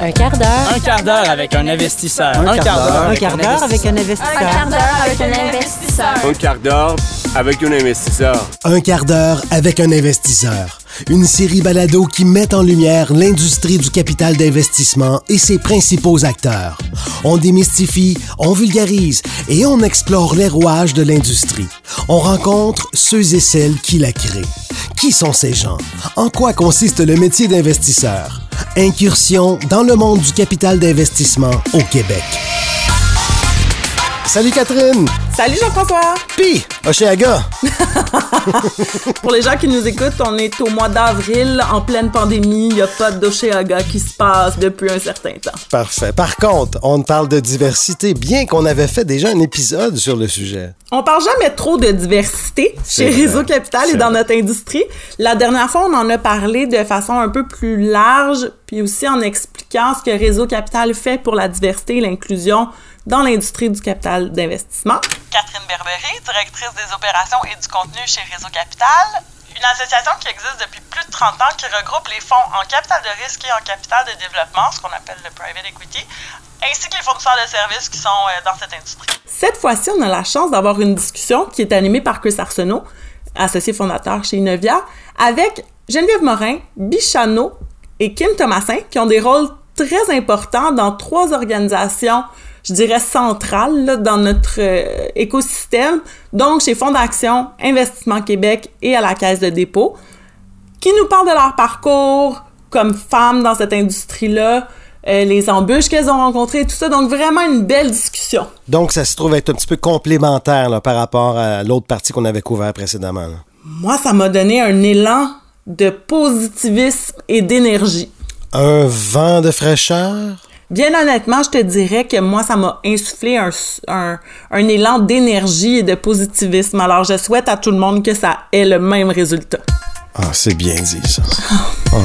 Un quart d'heure. Un quart d'heure avec un investisseur. Un quart d'heure. Un quart d'heure avec un investisseur. Un quart d'heure avec un investisseur. Un quart d'heure avec un investisseur. Un quart d'heure avec un investisseur. Une série balado qui met en lumière l'industrie du capital d'investissement et ses principaux acteurs. On démystifie, on vulgarise et on explore les rouages de l'industrie. On rencontre ceux et celles qui la créent. Qui sont ces gens? En quoi consiste le métier d'investisseur? Incursion dans le monde du capital d'investissement au Québec. Salut Catherine! Salut Jean-François! Pis, Oshéaga! Pour les gens qui nous écoutent, on est au mois d'avril, en pleine pandémie. Il n'y a pas d'Oshéaga qui se passe depuis un certain temps. Parfait. Par contre, on parle de diversité, bien qu'on avait fait déjà un épisode sur le sujet. On parle jamais trop de diversité chez vrai. Réseau Capital et dans vrai. notre industrie. La dernière fois, on en a parlé de façon un peu plus large, puis aussi en expliquant ce que Réseau Capital fait pour la diversité et l'inclusion dans l'industrie du capital d'investissement. Catherine Berbery, directrice des opérations et du contenu chez Réseau Capital, une association qui existe depuis plus de 30 ans qui regroupe les fonds en capital de risque et en capital de développement, ce qu'on appelle le private equity, ainsi que les fournisseurs de services qui sont euh, dans cette industrie. Cette fois-ci, on a la chance d'avoir une discussion qui est animée par Chris Arsenault, associé fondateur chez Inovia, avec Geneviève Morin, Bichano et Kim Thomasin, qui ont des rôles très importants dans trois organisations, je dirais centrales, là, dans notre euh, écosystème, donc chez Fonds d'action, Investissement Québec et à la Caisse de dépôt, qui nous parlent de leur parcours comme femmes dans cette industrie-là, euh, les embûches qu'elles ont rencontrées, tout ça. Donc, vraiment une belle discussion. Donc, ça se trouve être un petit peu complémentaire là, par rapport à l'autre partie qu'on avait couvert précédemment. là. Moi, ça m'a donné un élan de positivisme et d'énergie. Un vent de fraîcheur? Bien honnêtement, je te dirais que moi, ça m'a insufflé un, un, un élan d'énergie et de positivisme. Alors, je souhaite à tout le monde que ça ait le même résultat. Ah, c'est bien dit, ça. Ah,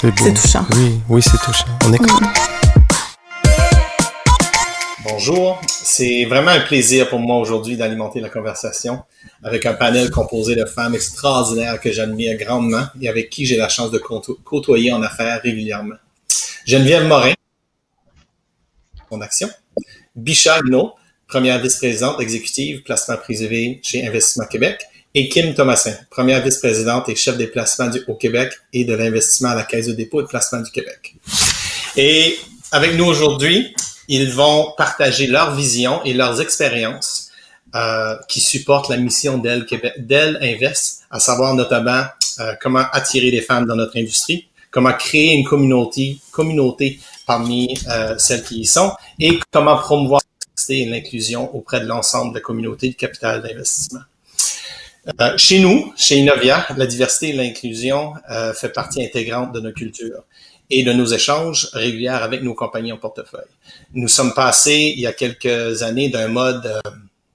c'est beau. C'est touchant. Oui, oui, c'est touchant. On écoute. Bonjour, c'est vraiment un plaisir pour moi aujourd'hui d'alimenter la conversation avec un panel composé de femmes extraordinaires que j'admire grandement et avec qui j'ai la chance de côto- côtoyer en affaires régulièrement. Geneviève Morin, mon action. Bicha Hinault, première vice-présidente exécutive placement privé chez Investissement Québec. Et Kim Thomasin, première vice-présidente et chef des placements du, au Québec et de l'investissement à la Caisse de dépôt et de placement du Québec. Et avec nous aujourd'hui, ils vont partager leur vision et leurs expériences euh, qui supportent la mission d'Elle Invest, à savoir notamment euh, comment attirer les femmes dans notre industrie, comment créer une communauté, communauté parmi euh, celles qui y sont et comment promouvoir l'inclusion auprès de l'ensemble de la communauté de capital d'investissement. Euh, chez nous, chez Innovia, la diversité et l'inclusion euh, fait partie intégrante de nos cultures et de nos échanges réguliers avec nos compagnies en portefeuille. Nous sommes passés il y a quelques années d'un mode, euh,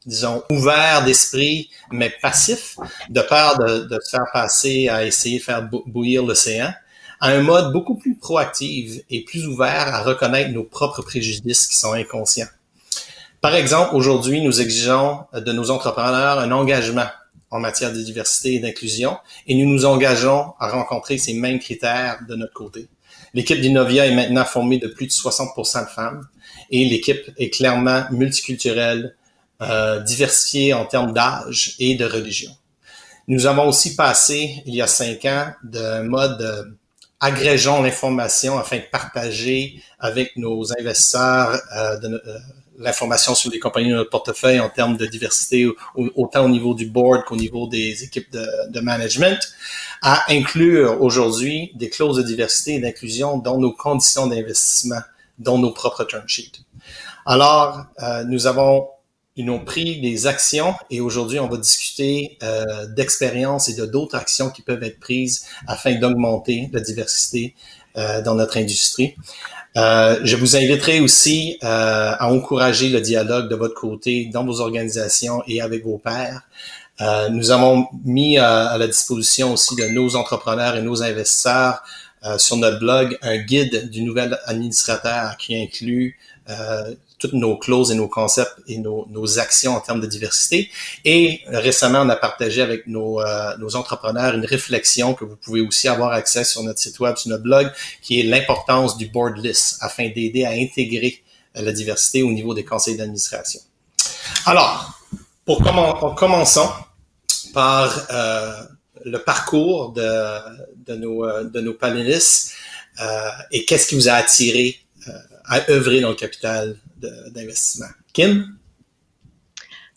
disons, ouvert d'esprit, mais passif, de peur de, de faire passer à essayer de faire bou- bouillir l'océan, à un mode beaucoup plus proactif et plus ouvert à reconnaître nos propres préjudices qui sont inconscients. Par exemple, aujourd'hui, nous exigeons de nos entrepreneurs un engagement en matière de diversité et d'inclusion et nous nous engageons à rencontrer ces mêmes critères de notre côté. L'équipe d'Innovia est maintenant formée de plus de 60% de femmes et l'équipe est clairement multiculturelle, euh, diversifiée en termes d'âge et de religion. Nous avons aussi passé, il y a cinq ans, d'un mode euh, agrégeons l'information afin de partager avec nos investisseurs euh, euh, l'information sur les compagnies de notre portefeuille en termes de diversité, au- autant au niveau du board qu'au niveau des équipes de, de management, à inclure aujourd'hui des clauses de diversité et d'inclusion dans nos conditions d'investissement, dans nos propres term sheets. Alors, euh, nous avons ils ont pris des actions et aujourd'hui, on va discuter euh, d'expériences et de d'autres actions qui peuvent être prises afin d'augmenter la diversité euh, dans notre industrie. Euh, je vous inviterai aussi euh, à encourager le dialogue de votre côté dans vos organisations et avec vos pairs. Euh, nous avons mis à, à la disposition aussi de nos entrepreneurs et nos investisseurs euh, sur notre blog un guide du nouvel administrateur qui inclut euh, toutes nos clauses et nos concepts et nos, nos, actions en termes de diversité. Et récemment, on a partagé avec nos, euh, nos entrepreneurs une réflexion que vous pouvez aussi avoir accès sur notre site web, sur notre blog, qui est l'importance du board list afin d'aider à intégrer la diversité au niveau des conseils d'administration. Alors, pour commen commençons par euh, le parcours de, de, nos, euh, de nos panélistes euh, et qu'est-ce qui vous a attiré euh, à œuvrer dans le capital d'investissement. Kim?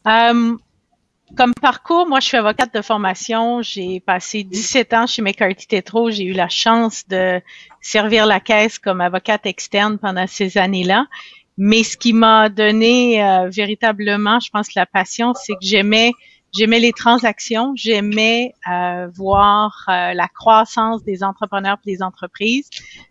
Um, comme parcours, moi, je suis avocate de formation. J'ai passé 17 ans chez McCarthy Tétro. J'ai eu la chance de servir la caisse comme avocate externe pendant ces années-là. Mais ce qui m'a donné euh, véritablement, je pense, la passion, c'est que j'aimais j'aimais les transactions, j'aimais euh, voir euh, la croissance des entrepreneurs et des entreprises.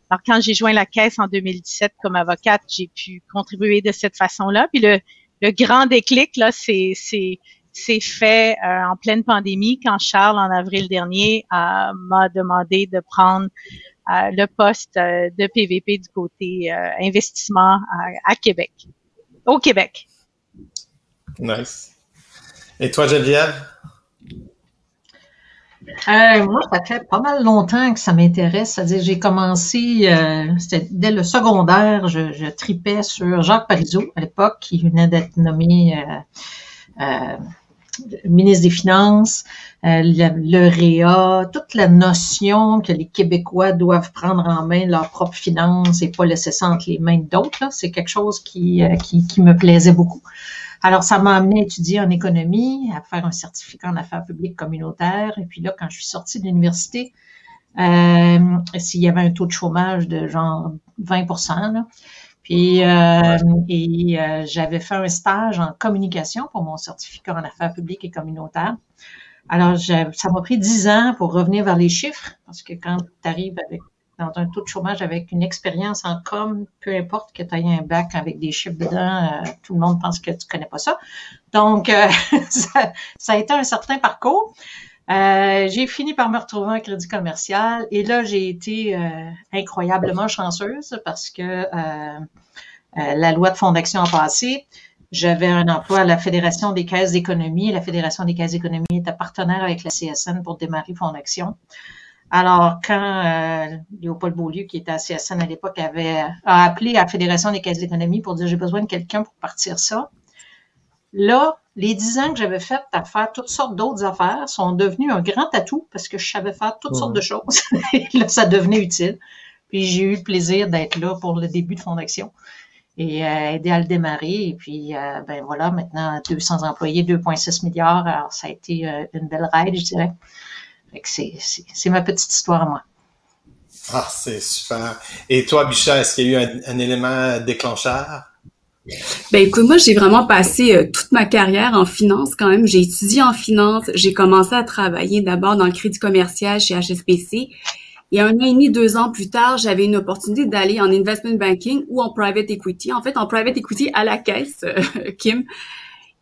Alors quand j'ai joint la caisse en 2017 comme avocate, j'ai pu contribuer de cette façon-là. Puis le, le grand déclic là, c'est c'est c'est fait euh, en pleine pandémie quand Charles en avril dernier m'a demandé de prendre le poste de PVP du côté investissement à Québec, au Québec. Nice. Et toi, Geneviève? Euh, moi, ça fait pas mal longtemps que ça m'intéresse. C'est-à-dire, j'ai commencé, euh, c'était dès le secondaire, je, tripais sur Jacques Parizeau à l'époque, qui venait d'être nommé euh, ministre des Finances, le, REA, toute la notion que les Québécois doivent prendre en main leurs propres finances et pas laisser ça entre les mains d'autres. C'est quelque chose qui me plaisait beaucoup. Alors, ça m'a amené à étudier en économie, à faire un certificat en affaires publiques communautaires. Et puis là, quand je suis sortie de l'université, euh, s'il y avait un taux de chômage de genre 20 là, puis euh, et euh, j'avais fait un stage en communication pour mon certificat en affaires publiques et communautaires. Alors, ça m'a pris dix ans pour revenir vers les chiffres, parce que quand tu arrives avec dans un taux de chômage avec une expérience en com, peu importe que tu aies un bac avec des chiffres dedans, euh, tout le monde pense que tu connais pas ça. Donc, euh, ça, ça, a été un certain parcours. Euh, j'ai fini par me retrouver en crédit commercial et là, j'ai été incroyablement chanceuse parce que la loi de fondation a passé. J'avais un emploi à la Fédération des caisses d'économie. La Fédération des caisses d'économie était partenaire avec la CSN pour démarrer Fondation. Alors, quand euh, Léopold Beaulieu, qui était à CSN à l'époque, avait a appelé à la Fédération des caisses d'économie pour dire j'ai besoin de quelqu'un pour partir ça, là, les dix ans que j'avais fait à faire toutes sortes d'autres affaires sont devenus un grand atout parce que je savais faire toutes sortes de choses. et là, ça devenait utile. Puis j'ai eu le plaisir d'être là pour le début de Fondation et euh, aider à le démarrer. Et puis, euh, ben voilà, maintenant 200 employés, 2,6 milliards. Alors, ça a été euh, une belle ride, je dirais. C'est ma petite histoire à moi. Ah, c'est super. Et toi, Bichat, est-ce qu'il y a eu un, élément déclencheur? Ben écoute, moi j'ai vraiment passé euh, toute ma carrière en finance quand même. J'ai étudié en finance. J'ai commencé à travailler d'abord dans le crédit commercial chez HSBC. Et un an et demi, deux ans plus tard, j'avais une opportunité d'aller en investment banking ou en private equity. En fait, en private equity à la caisse, euh, Kim.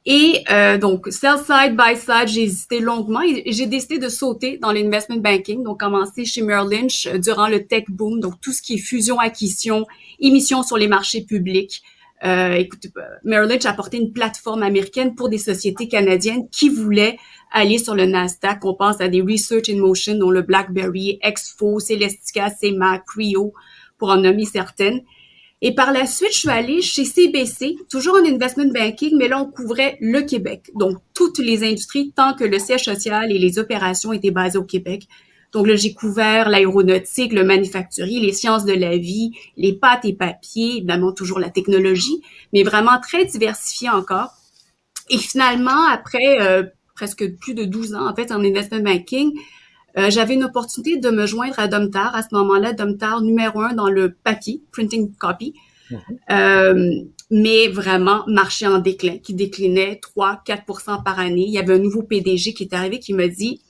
Et euh, donc, sell side, buy side, j'ai hésité longuement et j'ai décidé de sauter dans l'investment banking, donc commencer chez Merrill Lynch euh, durant le tech boom, donc tout ce qui est fusion, acquisition, émission sur les marchés publics. Euh, écoute, euh, Merrill Lynch a apporté une plateforme américaine pour des sociétés canadiennes qui voulaient aller sur le Nasdaq. On pense à des Research in Motion, dont le BlackBerry, Expo, Celestica, CEMA, Creo, pour en nommer certaines. Et par la suite, je suis allée chez CBC, toujours en investment banking, mais là, on couvrait le Québec. Donc, toutes les industries, tant que le siège social et les opérations étaient basées au Québec. Donc là, j'ai couvert l'aéronautique, le manufacturier, les sciences de la vie, les pâtes et papiers, évidemment toujours la technologie, mais vraiment très diversifié encore. Et finalement, après euh, presque plus de 12 ans, en fait, en investment banking, euh, j'avais une opportunité de me joindre à Domtar. À ce moment-là, Domtar numéro un dans le papier, printing copy. Mhm. Euh, mais vraiment marché en déclin, qui déclinait 3-4% par année. Il y avait un nouveau PDG qui est arrivé qui m'a dit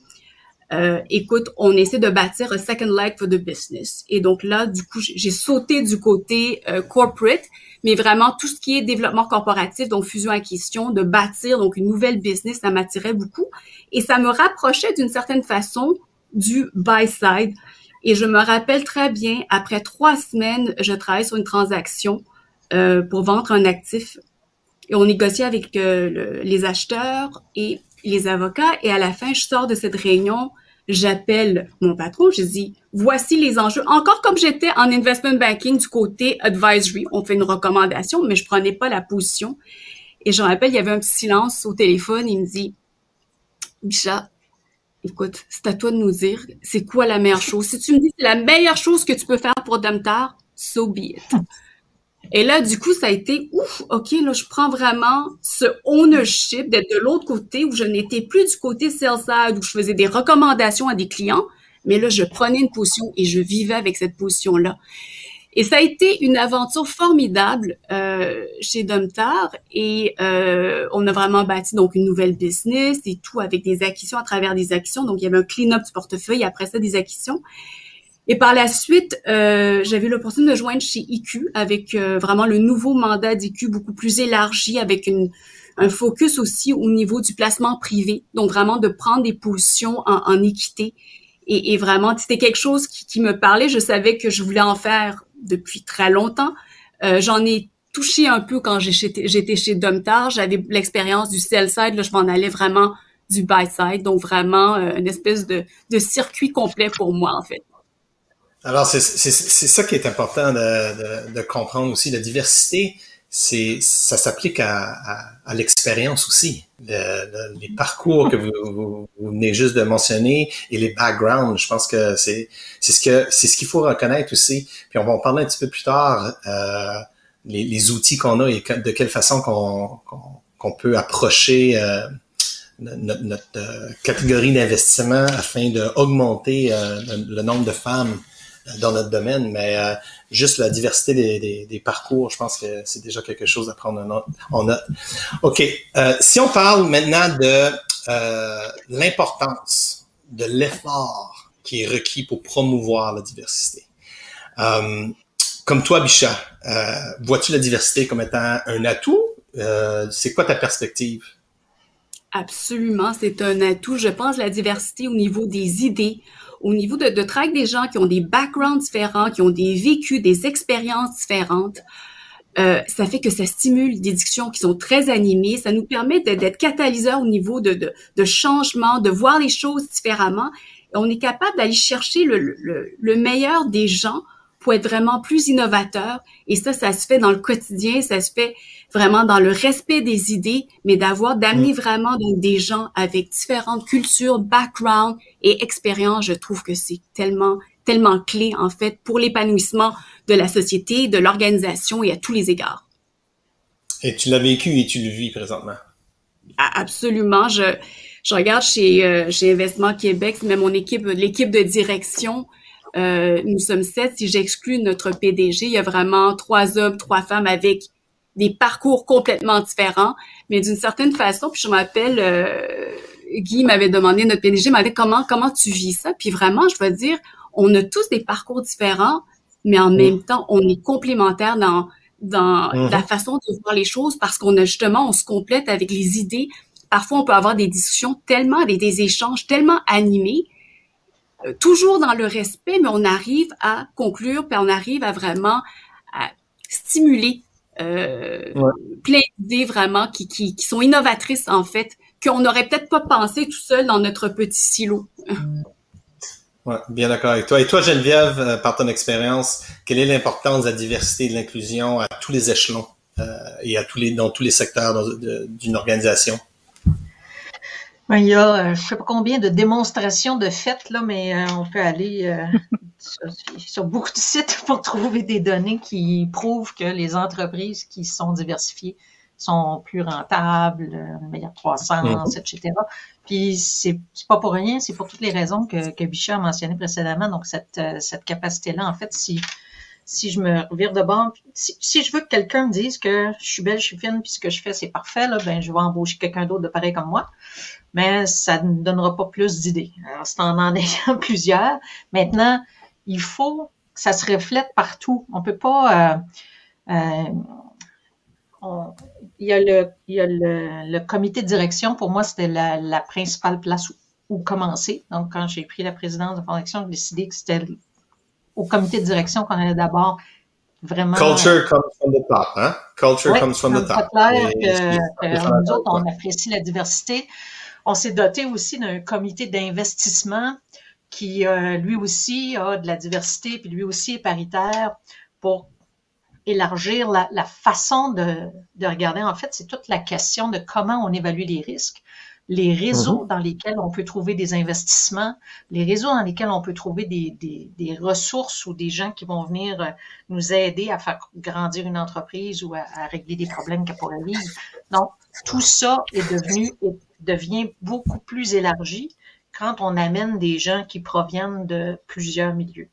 euh, écoute, on essaie de bâtir un second leg for the business. Et donc là, du coup, j'ai sauté du côté euh, corporate, mais vraiment tout ce qui est développement corporatif, donc fusion-acquisition, de bâtir donc une nouvelle business, ça m'attirait beaucoup. Et ça me rapprochait d'une certaine façon du buy side. Et je me rappelle très bien, après trois semaines, je travaille sur une transaction euh, pour vendre un actif. Et on négociait avec euh, le- les acheteurs et les avocats. Et à la fin, je sors de cette réunion, j'appelle mon patron, je dis, voici les enjeux. Encore comme j'étais en investment banking du côté advisory, on fait une recommandation, mais je prenais pas la position. Et je rappelle, il y avait un petit silence au téléphone. Il me dit, Bicha, écoute, c'est à toi de nous dire, c'est quoi la meilleure chose? Si tu me dis c'est la meilleure chose que tu peux faire pour Domtar, so be it. Et là, du coup, ça a été, ouf, OK, là, je prends vraiment ce ownership d'être de l'autre côté où je n'étais plus du côté sell side où je faisais des recommandations à des clients, mais là, je prenais une position et je vivais avec cette position-là. Et ça a été une aventure formidable euh, chez Domtar et euh, on a vraiment bâti donc une nouvelle business et tout avec des acquisitions à travers des acquisitions. Donc il y avait un clean-up du portefeuille après ça des acquisitions. Et par la suite, euh, j'avais l'opportunité de joindre chez IQ avec euh, vraiment le nouveau mandat d'IQ beaucoup plus élargi avec une, un focus aussi au niveau du placement privé. Donc vraiment de prendre des positions en, en équité. Et, et vraiment, c'était quelque chose qui, qui me parlait. Je savais que je voulais en faire depuis très longtemps. Euh, J'en ai touché un peu quand j'étais chez Domtar. J'avais l'expérience du sell side. Là, je m'en allais vraiment du buy side. Donc vraiment euh, une espèce de, circuit complet pour moi en fait. Alors, c'est ça qui est important de comprendre aussi. La diversité, c'est ça s'applique à, à, à l'expérience aussi. Le- les parcours que vous, vous, vous venez juste de mentionner et les backgrounds, je pense que c'est c'est ce que c'est ce qu'il faut reconnaître aussi. Puis on va en parler un petit peu plus tard. Euh, les, les outils qu'on a et de quelle façon qu'on qu'on peut approcher euh, notre, notre, euh, catégorie d'investissement afin d'augmenter euh, le, le nombre de femmes euh, dans notre domaine, mais euh, juste la diversité des, parcours, je pense que c'est déjà quelque chose à prendre en note. OK. Euh, si on parle maintenant de euh, l'importance de l'effort qui est requis pour promouvoir la diversité. Euh, comme toi, Bichat, vois-tu la diversité comme étant un atout? C'est quoi ta perspective? Absolument, c'est un atout. Je pense la diversité au niveau des idées, au niveau de, de travailler avec des gens qui ont des backgrounds différents, qui ont des vécus, des expériences différentes. Euh, ça fait que ça stimule des discussions qui sont très animées. Ça nous permet d'être catalyseur au niveau de, de, de changement, de voir les choses différemment. Et on est capable d'aller chercher le, le, le meilleur des gens pour être vraiment plus innovateur. Et ça, ça se fait dans le quotidien, ça se fait vraiment dans le respect des idées, mais d'avoir, d'amener vraiment donc des gens avec différentes cultures, backgrounds et expériences. Je trouve que c'est tellement, tellement clé, en fait, pour l'épanouissement de la société, de l'organisation et à tous les égards. Et tu l'as vécu et tu le vis présentement? Absolument. Je, je regarde chez, euh, chez Investissement Québec, mais mon équipe, l'équipe de direction, euh, nous sommes sept. Si j'exclus notre PDG, il y a vraiment trois hommes, trois femmes avec des parcours complètement différents, mais d'une certaine façon. Puis je m'appelle euh, Guy m'avait demandé, notre PDG m'avait comment comment tu vis ça? Puis vraiment, je veux dire, on a tous des parcours différents, mais en même temps, on est complémentaires dans dans Mhm. la façon de voir les choses parce qu'on a justement, on se complète avec les idées. Parfois, on peut avoir des discussions tellement, des, des échanges tellement animés, euh, toujours dans le respect, mais on arrive à conclure, puis on arrive à vraiment à stimuler euh, Ouais. plein d'idées vraiment qui, qui, qui sont innovatrices en fait, qu'on n'aurait peut-être pas pensé tout seul dans notre petit silo. Ouais, bien d'accord avec toi. Et toi, Geneviève, euh, par ton expérience, quelle est l'importance de la diversité et de l'inclusion à tous les échelons euh, et à tous les dans tous les secteurs d'une organisation? Il y a, euh, je sais pas combien de démonstrations de faits, là, mais euh, on peut aller euh, sur, sur beaucoup de sites pour trouver des données qui prouvent que les entreprises qui sont diversifiées sont plus rentables, euh, une meilleure croissance, etc. Puis c'est c'est pas pour rien, c'est pour toutes les raisons que, que Bichat a mentionnées précédemment. Donc cette, euh, cette capacité-là, en fait, si si je me revire de bord, si, si je veux que quelqu'un me dise que je suis belle, je suis fine, puis ce que je fais c'est parfait, là, ben je vais embaucher quelqu'un d'autre de pareil comme moi mais ça ne donnera pas plus d'idées. Alors, c'est en en ayant plusieurs. Maintenant, il faut que ça se reflète partout. On peut pas... euh, euh, on- il y a, le, il y a le, le comité de direction. Pour moi, c'était la, la principale place où, où commencer. Donc, quand j'ai pris la présidence de Fondation, j'ai décidé que c'était au comité de direction qu'on allait d'abord vraiment. Culture comes from the top, hein? Culture comes from the c'est top. clair que, et- que nous autres, on apprécie la diversité. On s'est doté aussi d'un comité d'investissement qui, euh, lui aussi, a de la diversité, puis lui aussi est paritaire pour élargir la, la façon de, de regarder. En fait, c'est toute la question de comment on évalue les risques, les réseaux dans lesquels on peut trouver des investissements, les réseaux dans lesquels on peut trouver des, des, des ressources ou des gens qui vont venir euh, nous aider à faire grandir une entreprise ou à, à régler des problèmes qu'elle pourrait vivre. Donc, tout ça est devenu, devient beaucoup plus élargi quand on amène des gens qui proviennent de plusieurs milieux.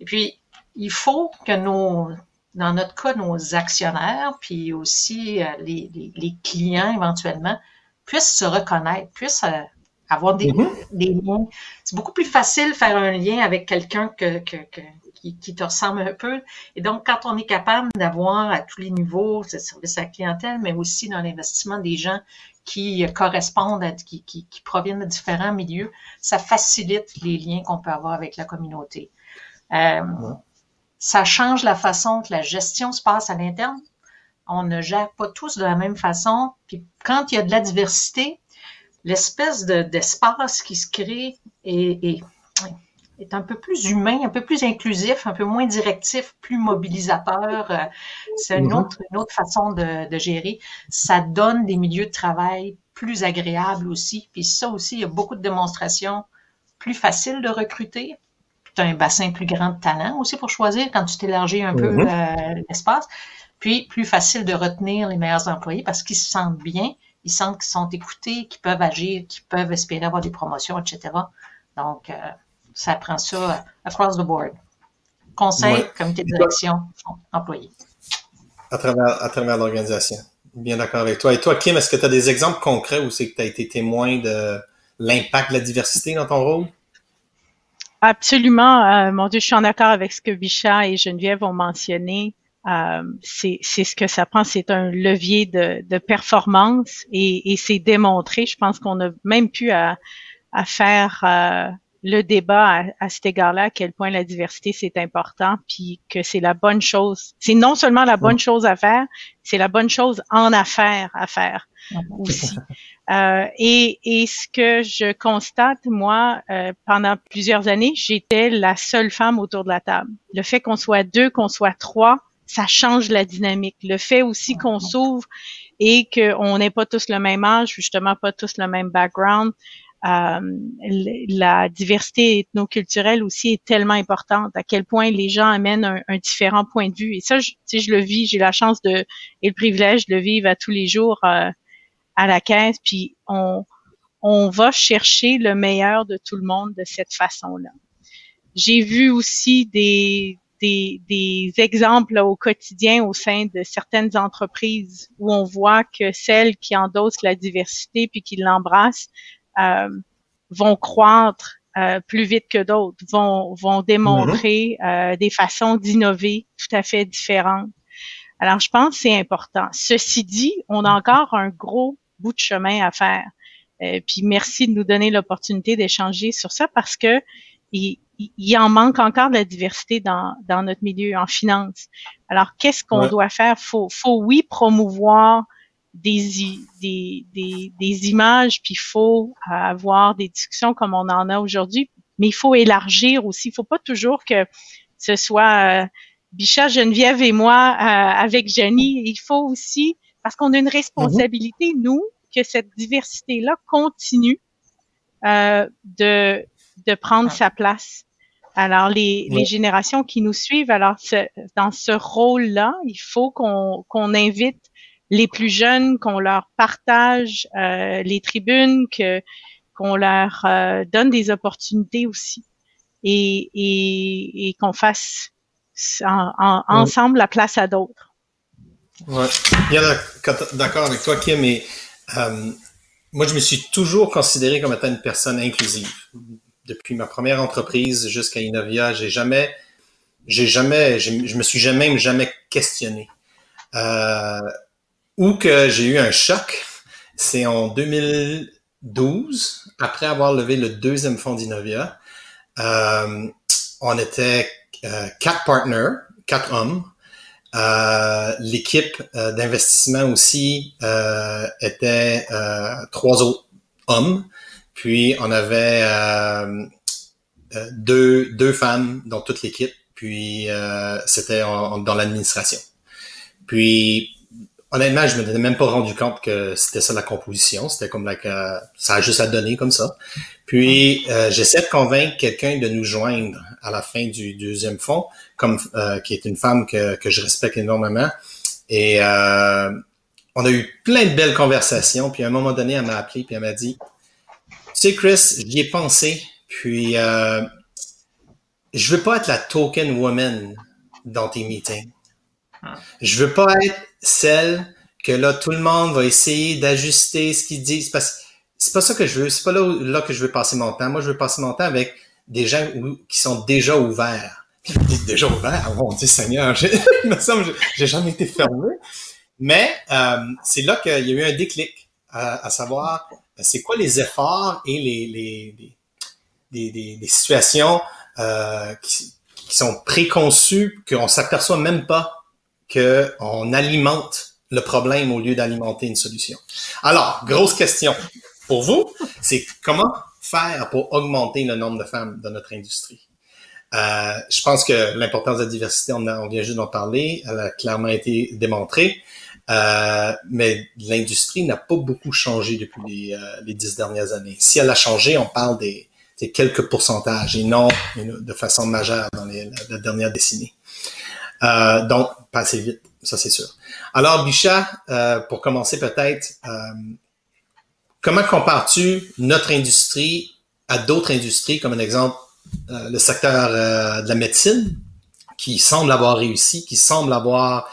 Et puis, il faut que nos, dans notre cas, nos actionnaires, puis aussi euh, les, les, les clients éventuellement, puissent se reconnaître, puissent euh, avoir des, Mhm. des liens. C'est beaucoup plus facile de faire un lien avec quelqu'un que, que, que- qui, qui te ressemble un peu. Et donc, quand on est capable d'avoir à tous les niveaux ce service à la clientèle, mais aussi dans l'investissement des gens qui correspondent, à, qui, qui, qui proviennent de différents milieux, ça facilite les liens qu'on peut avoir avec la communauté. Euh, Ça change la façon que la gestion se passe à l'interne. On ne gère pas tous de la même façon. Puis quand il y a de la diversité, l'espèce de- d'espace qui se crée est, est, est un peu plus humain, un peu plus inclusif, un peu moins directif, plus mobilisateur. Euh, C'est une Mhm. autre, une autre façon de, de gérer. Ça donne des milieux de travail plus agréables aussi. Puis ça aussi, il y a beaucoup de démonstrations plus faciles de recruter. Tu as un bassin plus grand de talent aussi pour choisir quand tu t'élargis un peu Mhm. euh, l'espace. Puis plus facile de retenir les meilleurs employés parce qu'ils se sentent bien, ils sentent qu'ils sont écoutés, qu'ils peuvent agir, qu'ils peuvent espérer avoir des promotions, etc. Donc, euh, ça prend ça across the board. Conseil, Ouais. comité de direction, employés. à travers, à travers l'organisation. Bien d'accord avec toi. Et toi, Kim, est-ce que tu as des exemples concrets où c'est que tu as été témoin de l'impact de la diversité dans ton rôle? Absolument. euh, mon Dieu, je suis en accord avec ce que Bicha et Geneviève ont mentionné. Euh, c'est c'est ce que ça prend. C'est un levier de, de performance et, et c'est démontré. Je pense qu'on a même pu à, à faire euh, le débat à, à cet égard-là, à quel point la diversité c'est important, puis que c'est la bonne chose. C'est non seulement la bonne chose à faire, c'est la bonne chose en affaires à faire aussi. Euh, et, et ce que je constate, moi, euh, pendant plusieurs années, j'étais la seule femme autour de la table. Le fait qu'on soit deux, qu'on soit trois, ça change la dynamique. Le fait aussi qu'on s'ouvre et qu'on n'ait pas tous le même âge, justement pas tous le même background, la diversité ethnoculturelle aussi est tellement importante, à quel point les gens amènent un, différent point de vue. Et ça, je, je le vis, j'ai la chance de et le privilège de le vivre à tous les jours euh, à la caisse, puis on, on va chercher le meilleur de tout le monde de cette façon-là. J'ai vu aussi des, des, des exemples au quotidien au sein de certaines entreprises où on voit que celles qui endossent la diversité puis qui l'embrassent euh, vont croître euh, plus vite que d'autres, vont, vont démontrer euh, des façons d'innover tout à fait différentes. Alors, je pense que c'est important. Ceci dit, on a encore un gros bout de chemin à faire. Euh, puis merci de nous donner l'opportunité d'échanger sur ça parce que il, il- il en manque encore de la diversité dans, dans notre milieu en finance. Alors, qu'est-ce qu'on Ouais. doit faire? Faut, faut oui promouvoir des, des, des, des images, puis il faut euh, avoir des discussions comme on en a aujourd'hui, mais il faut élargir aussi. Il faut pas toujours que ce soit euh, Bichat, Geneviève et moi euh, avec Jenny. Il faut aussi, parce qu'on a une responsabilité, nous, que cette diversité-là continue euh, de, de prendre sa place. Alors, les, les générations qui nous suivent, alors ce- dans ce rôle-là, il faut qu'on qu'on invite les plus jeunes, qu'on leur partage euh, les tribunes, que qu'on leur euh, donne des opportunités aussi, et, et, et qu'on fasse en- en- ensemble la place à d'autres. Ouais. Bien d'accord avec toi, Kim. Et, euh, moi, je me suis toujours considéré comme étant une personne inclusive. Depuis ma première entreprise jusqu'à Innovia, j'ai jamais, j'ai jamais, je me suis jamais, jamais questionné. Euh, où que j'ai eu un choc, c'est en 2012, après avoir levé le deuxième fonds d'Innovia. Euh, on était euh, quatre partners, quatre hommes. Euh, L'équipe euh, d'investissement aussi euh, était euh, trois autres hommes. Puis on avait deux, deux femmes dans toute l'équipe. Puis c'était dans l'administration. Puis honnêtement, je me n'étais même pas rendu compte que c'était ça la composition. C'était comme que ça a juste à donner comme ça. Puis euh, j'essaie de convaincre quelqu'un de nous joindre à la fin du deuxième fond, comme euh, qui est une femme que, que je respecte énormément. Et euh, on a eu plein de belles conversations. Puis à un moment donné, elle m'a appelé puis elle m'a dit, tu sais Chris, j'y ai pensé. Puis euh, je veux pas être la token woman dans tes meetings. Je veux pas être celle que là tout le monde va essayer d'ajuster ce qu'ils disent parce c'est pas ça que je veux. C'est pas là, là que je veux passer mon temps. Moi, je veux passer mon temps avec des gens qui sont déjà ouverts. Déjà ouverts, mon Dieu Seigneur, j'ai- me semble j'ai- jamais été fermé. Mais euh, c'est là qu'il y a eu un déclic à, à savoir euh, c'est quoi les efforts et les, les, les, les- les- les situations euh, qui, qui sont préconçues qu'on s'aperçoit même pas qu'on alimente le problème au lieu d'alimenter une solution. Alors, grosse question pour vous, c'est comment faire pour augmenter le nombre de femmes dans notre industrie? Euh, je pense que l'importance de la diversité, on, vient juste d'en parler, elle a clairement été démontrée, euh, mais l'industrie n'a pas beaucoup changé depuis les, euh, les dix dernières années. Si elle a changé, on parle des, des quelques pourcentages et non de façon majeure dans les, la dernière décennie. Euh, donc, pas assez vite, ça c'est sûr. Alors, Bichat, euh, pour commencer peut-être, euh, comment compares-tu notre industrie à d'autres industries, comme un exemple, le secteur de la médecine, qui semble avoir réussi, qui semble avoir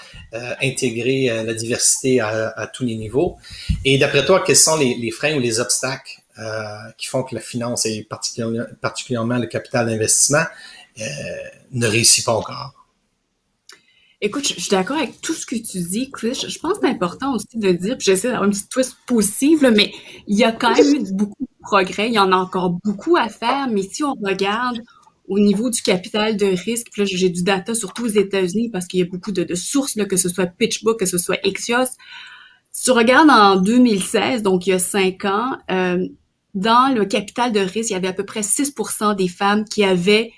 intégré la diversité à, tous les niveaux? Et d'après toi, quels sont les, freins ou les obstacles qui font que la finance et particulièrement, particulièrement le capital d'investissement ne réussit pas encore? Écoute, je, suis d'accord avec tout ce que tu dis, Chris. Je, pense que c'est important aussi de dire, puis j'essaie d'avoir une petite twist positive, là, mais il y a quand même eu beaucoup de progrès. Il y en a encore beaucoup à faire, mais si on regarde au niveau du capital de risque, puis là, j'ai du data surtout aux États-Unis parce qu'il y a beaucoup de, sources, là, que ce soit PitchBook, que ce soit Axios. Si tu regardes en 2016, donc il y a cinq ans, euh, dans le capital de risque, il y avait à peu près 6% des femmes qui avaient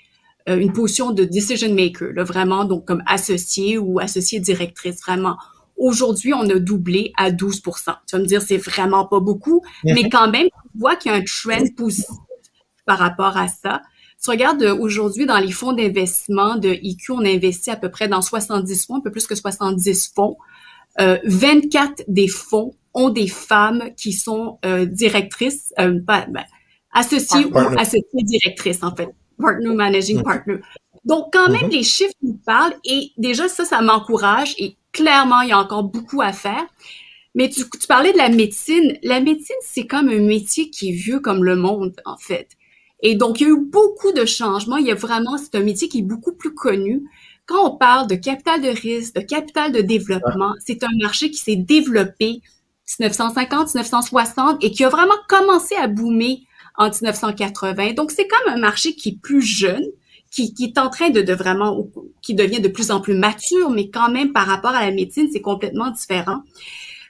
une position de decision maker, là, vraiment, donc comme associée ou associée directrice, vraiment. Aujourd'hui, on a doublé à 12 Tu vas me dire, c'est vraiment pas beaucoup, mm -hmm. mais quand même, tu vois qu'il y a un trend positif par rapport à ça. Tu regardes aujourd'hui dans les fonds d'investissement de IQ, on investit à peu près dans 70 fonds, un peu plus que 70 fonds. Euh, 24 des fonds ont des femmes qui sont euh, directrices, euh, ben, associées ou associées directrices, en fait. Partner Managing Partner. Donc, quand même, mm -hmm. les chiffres nous parlent et déjà, ça, ça m'encourage et clairement, il y a encore beaucoup à faire. Mais tu, tu parlais de la médecine. La médecine, c'est comme un métier qui est vieux comme le monde, en fait. Et donc, il y a eu beaucoup de changements. Il y a vraiment, c'est un métier qui est beaucoup plus connu. Quand on parle de capital de risque, de capital de développement, c'est un marché qui s'est développé 1950, 1960 et qui a vraiment commencé à boomer en 1980. Donc, c'est comme un marché qui est plus jeune, qui, est en train de, de, vraiment, qui devient de plus en plus mature, mais quand même, par rapport à la médecine, c'est complètement différent.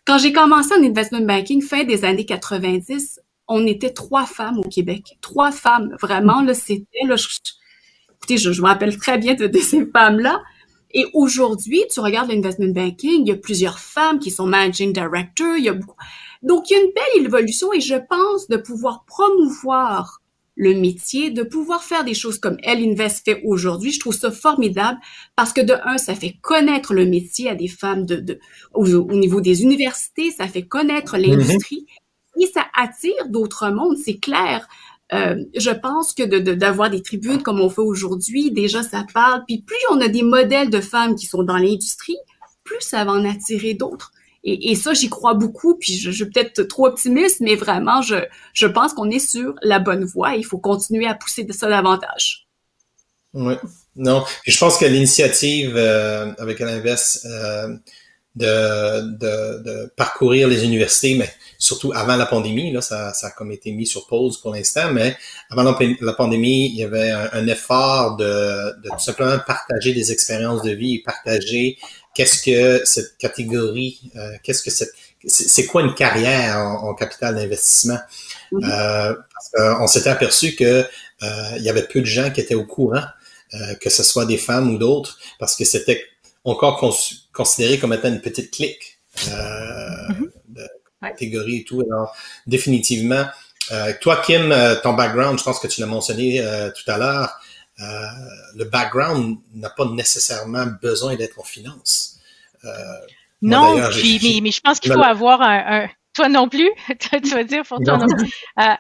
Quand j'ai commencé en investment banking, fin des années 90, on était trois femmes au Québec. Trois femmes, vraiment, là, c'était, là, je, écoutez, je, je me rappelle très bien de, de ces femmes-là. Et aujourd'hui, tu regardes l'investment banking, il y a plusieurs femmes qui sont managing director, il y a beaucoup. Donc, il y a une belle évolution et je pense de pouvoir promouvoir le métier, de pouvoir faire des choses comme Elle Invest fait aujourd'hui. Je trouve ça formidable parce que de un, ça fait connaître le métier à des femmes de, de au, au niveau des universités, ça fait connaître l'industrie mm -hmm. et ça attire d'autres mondes, c'est clair. Euh, je pense que d'avoir de, de, des tribunes comme on fait aujourd'hui, déjà ça parle. Puis plus on a des modèles de femmes qui sont dans l'industrie, plus ça va en attirer d'autres. Et, ça, j'y crois beaucoup. Puis je, suis peut-être trop optimiste, mais vraiment, je, je pense qu'on est sur la bonne voie. Et il faut continuer à pousser de ça davantage. Oui, non. Puis je pense que l'initiative euh, avec l'invest euh, de, de, parcourir les universités, mais surtout avant la pandémie, là, ça, ça a comme été mis sur pause pour l'instant, mais avant la, pandémie, il y avait un, effort de, de, tout simplement partager des expériences de vie partager qu'est-ce que cette catégorie, euh, qu'est-ce que cette, c'est quoi une carrière en, capital d'investissement? Euh, on s'était aperçu que il y avait peu de gens qui étaient au courant, que ce soit des femmes ou d'autres, parce que c'était encore considéré comme étant une petite clique mm-hmm. de catégorie et tout. Alors, définitivement, toi, Kim, ton background, je pense que tu l'as mentionné tout à l'heure, euh, le background n'a pas nécessairement besoin d'être en finance. Euh, non, puis, mais, je pense qu'il faut avoir un, Toi non plus, tu vas dire pour toi non, plus. Euh,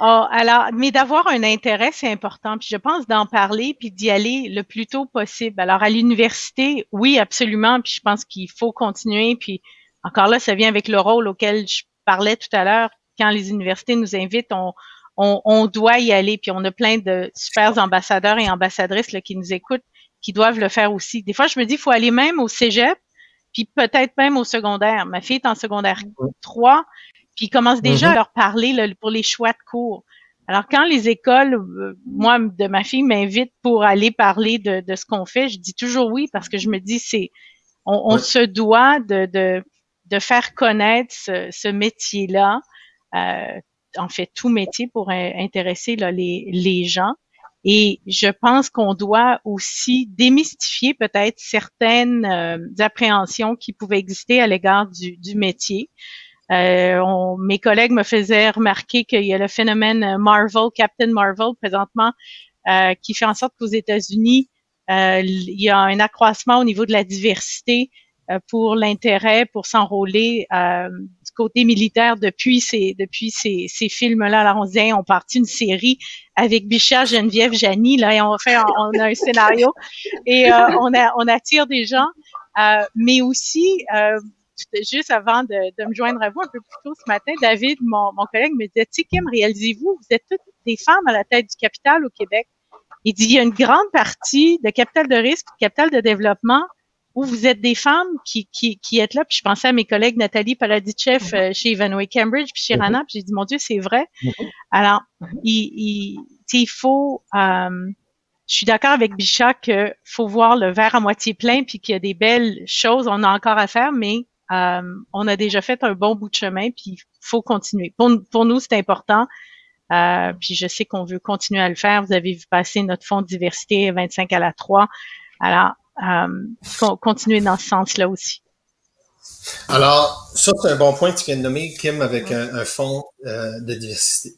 oh, alors, mais d'avoir un intérêt, c'est important. Puis je pense d'en parler puis d'y aller le plus tôt possible. Alors, à l'université, oui, absolument. Puis je pense qu'il faut continuer. Puis encore là, ça vient avec le rôle auquel je parlais tout à l'heure. Quand les universités nous invitent, on, on, doit y aller. Puis on a plein de super ambassadeurs et ambassadrices là, qui nous écoutent, qui doivent le faire aussi. Des fois, je me dis, il faut aller même au cégep, puis peut-être même au secondaire. Ma fille est en secondaire 3, puis ils commencent déjà à mhm. leur parler là, pour les choix de cours. Alors, quand les écoles, euh, moi, de ma fille, m'invitent pour aller parler de, de ce qu'on fait, je dis toujours oui parce que je me dis, c'est, on, se doit de, de, de faire connaître ce, ce métier-là. Euh, en fait tout métier pour intéresser les, gens. Et je pense qu'on doit aussi démystifier peut-être certaines euh, appréhensions qui pouvaient exister à l'égard du, métier. Euh, mes collègues me faisaient remarquer qu'il y a le phénomène Marvel, Captain Marvel présentement, euh, qui fait en sorte qu'aux États-Unis, il y a un accroissement au niveau de la diversité pour l'intérêt pour s'enrôler euh, du côté militaire depuis ces depuis ces, ces films-là. Alors on disait, on partit une série avec Bichat, Geneviève, Janie, là, et on fait on a un scénario et euh, on a on attire des gens, mais aussi juste avant de, de, me joindre à vous un peu plus tôt ce matin, David, mon, mon collègue, me disait, tu sais, Kim, réalisez-vous, vous êtes toutes des femmes à la tête du capital au Québec. Il dit, il y a une grande partie de capital de risque, de capital de développement où vous êtes des femmes qui, qui, qui êtes là. Puis je pensais à mes collègues Nathalie Paladichev mm-hmm. euh, chez Evanway Cambridge, puis chez mm-hmm. Rana, puis j'ai dit, mon Dieu, c'est vrai. Mm-hmm. Alors, il, il, il faut... Euh, je suis d'accord avec Bichat qu'il faut voir le verre à moitié plein, puis qu'il y a des belles choses, on a encore à faire, mais euh, on a déjà fait un bon bout de chemin, puis il faut continuer. Pour, pour nous, c'est important. Euh, puis je sais qu'on veut continuer à le faire. Vous avez vu passer notre fonds de diversité 25 à la 3. Alors, continuer dans ce sens-là aussi. Alors, ça, c'est un bon point que tu viens de nommer, Kim, avec un, fonds euh, de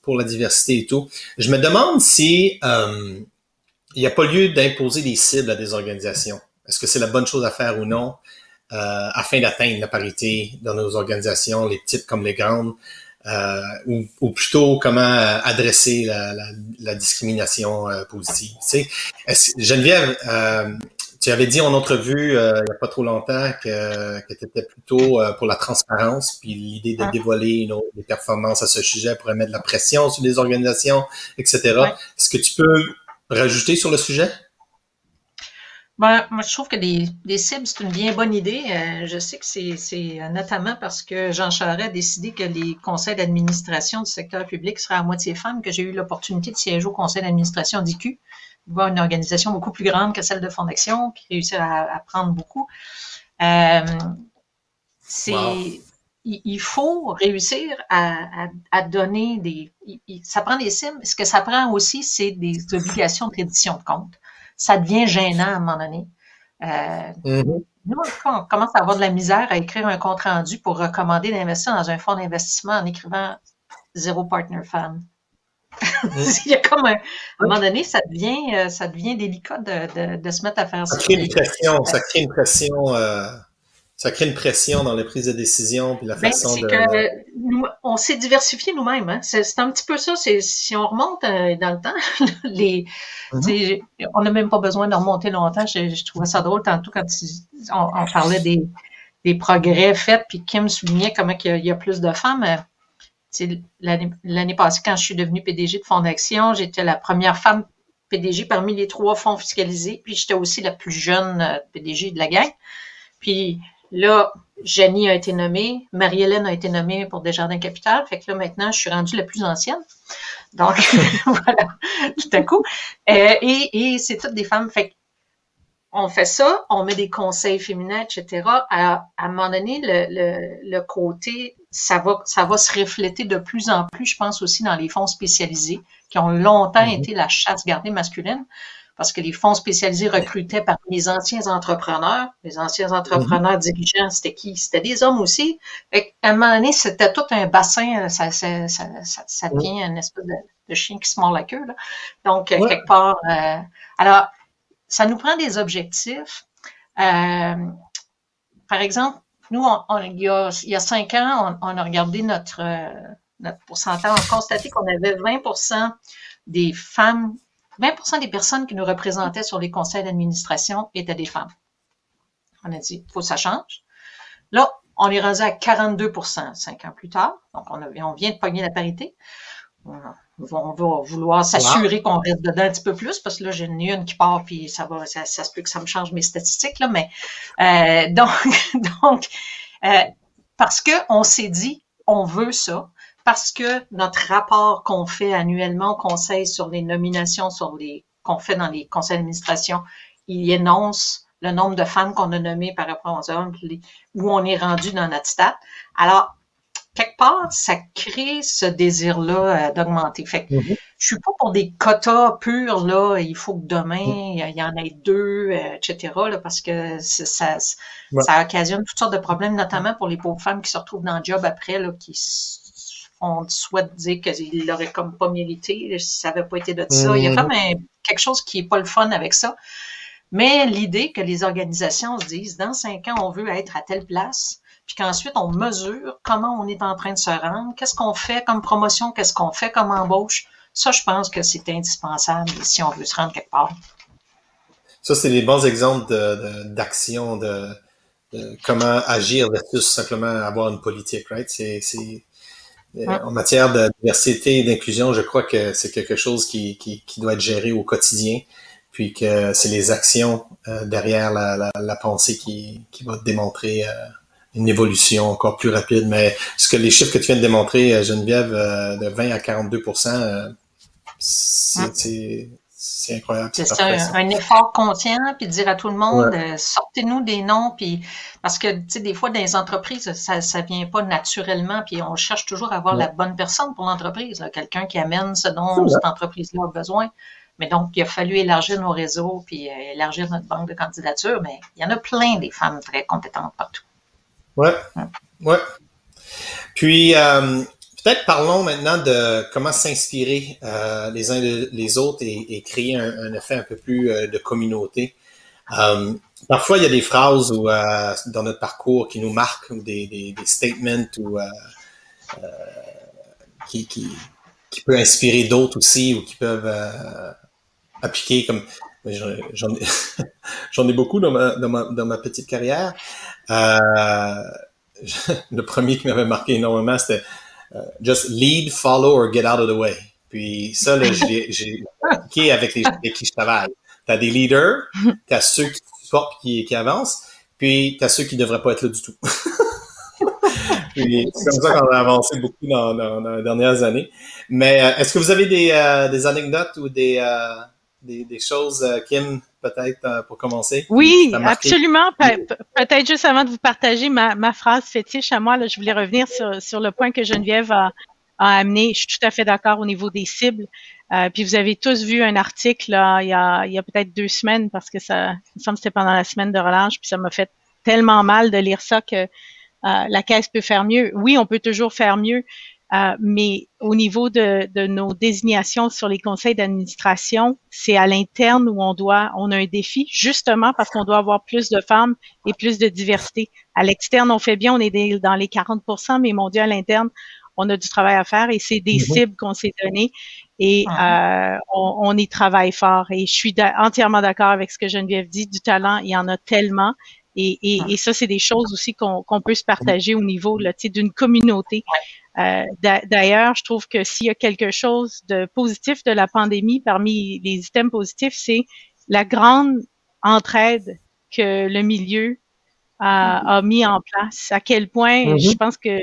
pour la diversité et tout. Je me demande si euh, il n'y a pas lieu d'imposer des cibles à des organisations. Est-ce que c'est la bonne chose à faire ou non afin d'atteindre la parité dans nos organisations, les petites comme les grandes, ou, plutôt comment adresser la, discrimination positive. Geneviève, tu avais dit en entrevue euh, il n'y a pas trop longtemps que, que tu étais plutôt euh, pour la transparence, puis l'idée de ah. dévoiler des performances à ce sujet pourrait mettre de la pression sur les organisations, etc. Est-ce que tu peux rajouter sur le sujet? Ben, moi, je trouve que des, des cibles, c'est une bien bonne idée. Euh, je sais que c'est notamment parce que Jean Charest a décidé que les conseils d'administration du secteur public seraient à moitié femmes, que j'ai eu l'opportunité de siéger au conseil d'administration d'IQ voir une organisation beaucoup plus grande que celle de Fondation, puis réussir à, prendre beaucoup. Euh, c'est, il, faut réussir à, à, donner des. ça prend des cibles. Ce que ça prend aussi, c'est des obligations de reddition de compte. Ça devient gênant à un moment donné. Euh, mm-hmm. Nous, on commence à avoir de la misère à écrire un compte rendu pour recommander d'investir dans un fonds d'investissement en écrivant zéro partner fund. Il y a comme un, à un moment donné, ça devient, euh, ça devient délicat de, de, de se mettre à faire ça. Ça crée une pression, ça crée une pression, euh, ça crée une pression dans les prises de décision puis la ben, façon de. Que nous, on s'est diversifié nous-mêmes. Hein. C'est un petit peu ça. Si on remonte euh, dans le temps, les, mm-hmm. on n'a même pas besoin de remonter longtemps. Je, je trouvais ça drôle tantôt quand on, on, parlait des, des progrès faits, puis Kim soulignait comment il y, a, plus de femmes. L'année passée, quand je suis devenue PDG de Fonds d'Action, j'étais la première femme PDG parmi les trois fonds fiscalisés, puis j'étais aussi la plus jeune euh, PDG de la gang. Puis là, Janie a été nommée, Marie-Hélène a été nommée pour Desjardins Capital, fait que là, maintenant, je suis rendue la plus ancienne. Donc, voilà, tout à coup. Euh, et, et c'est toutes des femmes. Fait on fait ça, on met des conseils féminins, etc. À, à un moment donné, le, le, le, côté, ça va, ça va se refléter de plus en plus, je pense aussi dans les fonds spécialisés, qui ont longtemps mm-hmm. été la chasse gardée masculine, parce que les fonds spécialisés recrutaient par les anciens entrepreneurs. Les anciens entrepreneurs dirigeants, c'était qui? C'était des hommes aussi. Et à un moment donné, c'était tout un bassin, ça, ça, ça, ça, devient une espèce de, de, chien qui se mord la queue. Là. Donc, quelque part... Euh, alors, ça nous prend des objectifs. Euh, par exemple, nous, on, il, y a, il, y a, cinq ans, on, on a regardé notre, euh, notre pourcentage. On a constaté qu'on avait 20% des femmes, 20% des personnes qui nous représentaient sur les conseils d'administration étaient des femmes. On a dit, il faut que ça change. Là, on est rendu à 42% cinq ans plus tard. Donc, on, a, on vient de pogner la parité on va vouloir s'assurer qu'on reste dedans un petit peu plus parce que là, j'ai une qui part puis ça va, ça, se peut que ça me change mes statistiques, là, mais euh, donc, donc euh, parce que on s'est dit, on veut ça, parce que notre rapport qu'on fait annuellement au conseil sur les nominations, sur les qu'on fait dans les conseils d'administration, il énonce le nombre de femmes qu'on a nommées par rapport aux hommes, où on est rendu dans notre stat. Alors, quelque part, ça crée ce désir-là euh, d'augmenter. Fait que mm-hmm. je suis pas pour des quotas purs, là, il faut que demain, mm. il y en ait deux, euh, etc., là, parce que ça, ça occasionne toutes sortes de problèmes, notamment pour les pauvres femmes qui se retrouvent dans le job après, là, qui font souhaitent dire qu'ils l'auraient comme pas mérité si ça n'avait pas été de ça. Il y a comme mm-hmm. quelque chose qui est pas le fun avec ça. Mais l'idée que les organisations se disent, dans cinq ans, on veut être à telle place, puis qu'ensuite on mesure comment on est en train de se rendre, qu'est-ce qu'on fait comme promotion, qu'est-ce qu'on fait comme embauche. Ça, je pense que c'est indispensable si on veut se rendre quelque part. Ça, c'est des bons exemples d'action, de, comment agir versus simplement avoir une politique, right? C'est, euh, En matière de diversité et d'inclusion, je crois que c'est quelque chose qui, qui, doit être géré au quotidien, puis que c'est les actions euh, derrière la, la, pensée qui, qui va démontrer euh, une évolution encore plus rapide. Mais ce que les chiffres que tu viens de démontrer, euh, Geneviève, euh, de 20 à 42% euh, c'est incroyable. C'est ça, un, effort conscient, puis dire à tout le monde, sortez-nous des noms, puis parce que, tu sais, des fois, dans les entreprises, ça ça vient pas naturellement, puis on cherche toujours à avoir la bonne personne pour l'entreprise, quelqu'un qui amène ce dont cette entreprise-là a besoin. Mais donc, il a fallu élargir nos réseaux, puis élargir notre banque de candidatures, mais il y en a plein des femmes très compétentes partout. Ouais. Ouais. Puis, euh, peut-être parlons maintenant de comment s'inspirer euh, les uns les autres et, créer un, effet un peu plus euh, de communauté. parfois, il y a des phrases ou dans notre parcours qui nous marquent ou des, des, des statements ou qui, qui, qui peut inspirer d'autres aussi ou qui peuvent appliquer comme J'en ai, ai beaucoup dans ma, dans ma, dans ma petite carrière. Euh, le premier qui m'avait marqué énormément, c'était euh, Just lead, follow or get out of the way. Puis ça, j'ai appliqué avec les gens avec qui je travaille. Tu as des leaders, tu as ceux qui supportent qui, qui avancent, puis tu as ceux qui ne devraient pas être là du tout. c'est comme ça qu'on a avancé beaucoup dans, les dernières années. Mais euh, est-ce que vous avez des, des anecdotes ou des des, choses, euh, Kim, peut-être euh, pour commencer? Oui, absolument. peut-être juste avant de vous partager ma, phrase fétiche à moi, là, je voulais revenir sur, le point que Geneviève a, amené. Je suis tout à fait d'accord au niveau des cibles. Euh, puis vous avez tous vu un article là, il y a, peut-être deux semaines parce que ça, il me semble que c'était pendant la semaine de relâche, puis ça m'a fait tellement mal de lire ça que la caisse peut faire mieux. Oui, on peut toujours faire mieux, euh, mais au niveau de, de, nos désignations sur les conseils d'administration, c'est à l'interne où on doit, on a un défi, justement parce qu'on doit avoir plus de femmes et plus de diversité. À l'externe, on fait bien, on est dans les 40% mais mon Dieu, à l'interne, on a du travail à faire et c'est des mhm. cibles qu'on s'est données et ah. euh, on, on, y travaille fort. Et je suis entièrement d'accord avec ce que Geneviève dit, du talent, il y en a tellement. Et, et, ah. et ça, c'est des choses aussi qu'on peut se partager au niveau d'une communauté. Euh, d'ailleurs, je trouve que s'il y a quelque chose de positif de la pandémie parmi les items positifs, c'est la grande entraide que le milieu a, mis en place. À quel point, mm-hmm. je pense que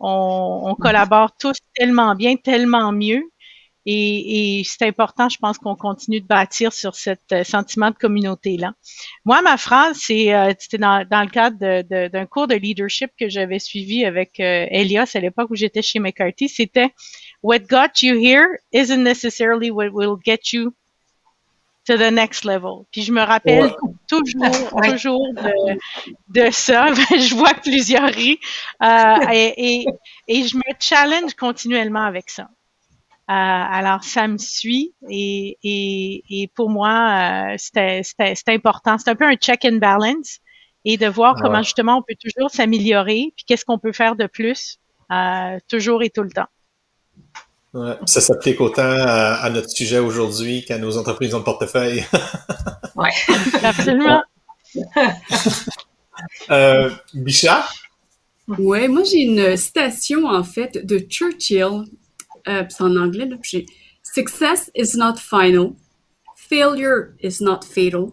on, collabore tous tellement bien, tellement mieux. Et, et c'est important, je pense qu'on continue de bâtir sur ce euh, sentiment de communauté-là. Moi, ma phrase, c'est euh, c'était dans, dans le cadre d'un cours de leadership que j'avais suivi avec euh, Elias à l'époque où j'étais chez McCarthy. C'était What got you here isn't necessarily what will get you to the next level. Puis je me rappelle toujours, toujours de, de ça. je vois plusieurs. Euh, et, et, et, je me challenge continuellement avec ça. Euh, alors, ça me suit et, et, et pour moi, euh, c'est important. C'est un peu un check and balance et de voir comment justement on peut toujours s'améliorer, puis qu'est-ce qu'on peut faire de plus, euh, toujours et tout le temps. Ouais, ça s'applique autant à, à, notre sujet aujourd'hui qu'à nos entreprises de portefeuille. oui, absolument. euh, Bichat? Oui, moi j'ai une citation en fait de Churchill euh, c'est en anglais, là, j'ai Success is not final. Failure is not fatal.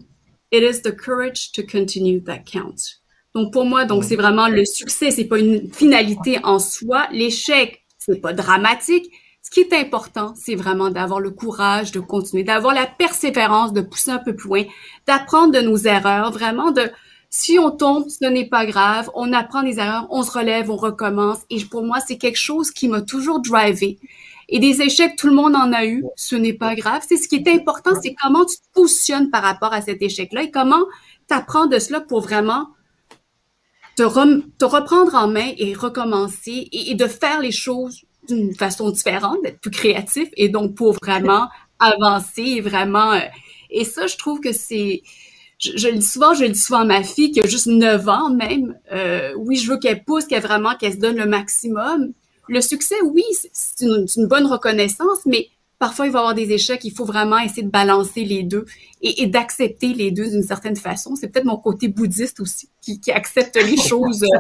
It is the courage to continue that counts. Donc pour moi, donc c'est vraiment le succès, c'est pas une finalité en soi. L'échec, c'est pas dramatique. Ce qui est important, c'est vraiment d'avoir le courage de continuer, d'avoir la persévérance, de pousser un peu plus loin, d'apprendre de nos erreurs, vraiment de si on tombe, ce n'est pas grave, on apprend des erreurs, on se relève, on recommence. Et pour moi, c'est quelque chose qui m'a toujours drivé. Et des échecs, tout le monde en a eu, ce n'est pas grave. C'est ce qui est important, c'est comment tu te positionnes par rapport à cet échec-là et comment tu apprends de cela pour vraiment te, te, reprendre en main et recommencer et, et de faire les choses d'une façon différente, d'être plus créatif et donc pour vraiment avancer et vraiment... Euh, et ça, je trouve que c'est je, le dis souvent, je le dis souvent à ma fille qui a juste 9 ans même. Euh, oui, je veux qu'elle pousse, qu'elle vraiment qu'elle se donne le maximum. Le succès, oui, c'est une, une, bonne reconnaissance, mais parfois il va y avoir des échecs. Il faut vraiment essayer de balancer les deux et, et d'accepter les deux d'une certaine façon. C'est peut-être mon côté bouddhiste aussi qui, qui accepte les choses euh,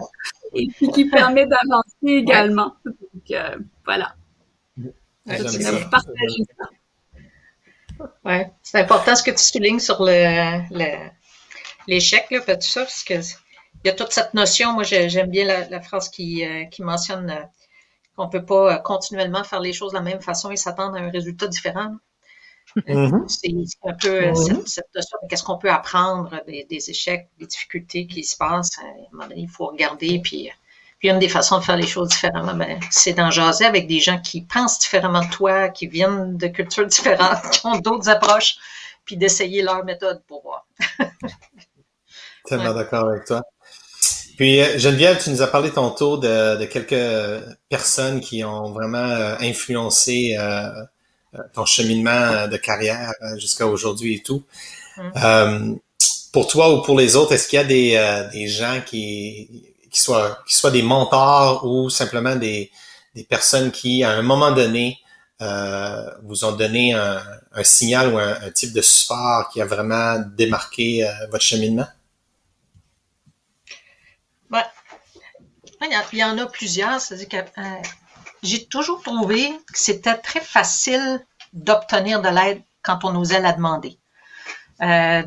et qui permet d'avancer également. Donc euh, voilà. Ouais, je partager ça. Oui, c'est important ce que tu soulignes sur le, l'échec, là, tout ça, parce que il y a toute cette notion. Moi, j'aime bien la, phrase qui, euh, qui mentionne euh, qu'on ne peut pas euh, continuellement faire les choses de la même façon et s'attendre à un résultat différent. Mm-hmm. C'est un peu cette, notion de qu'est-ce qu'on peut apprendre des, des, échecs, des difficultés qui se passent. À un moment donné, il faut regarder puis puis une des façons de faire les choses différemment, ben, c'est d'en jaser avec des gens qui pensent différemment de toi, qui viennent de cultures différentes, qui ont d'autres approches, puis d'essayer leur méthode pour voir. Tellement d'accord avec toi. Puis euh, Geneviève, tu nous as parlé tantôt de, de quelques personnes qui ont vraiment euh, influencé euh, ton cheminement de carrière jusqu'à aujourd'hui et tout. Mm. pour toi ou pour les autres, est-ce qu'il y a des, des gens qui qui soient, qui soient des mentors ou simplement des, des personnes qui, à un moment donné, euh, vous ont donné un, signal ou un, type de support qui a vraiment démarqué euh, votre cheminement? Il y en a plusieurs. C'est-à-dire que euh, j'ai toujours trouvé que c'était très facile d'obtenir de l'aide quand on osait la demander.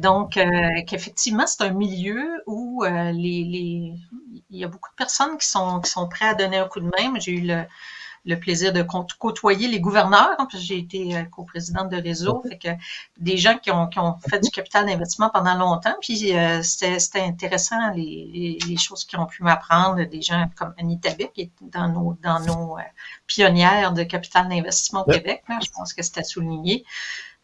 Donc, qu'effectivement, c'est un milieu où les, il y a beaucoup de personnes qui sont, qui sont prêtes à donner un coup de main. J'ai eu le, le plaisir de côtoyer les gouverneurs, hein, j'ai été euh, coprésidente de réseau, fait que des gens qui ont, qui ont fait du capital d'investissement pendant longtemps, puis euh, c'était intéressant les, les, choses qui ont pu m'apprendre, des gens comme Anita Beck, qui est dans nos, dans nos euh, pionnières de capital d'investissement au Québec, là, je pense que c'était souligné.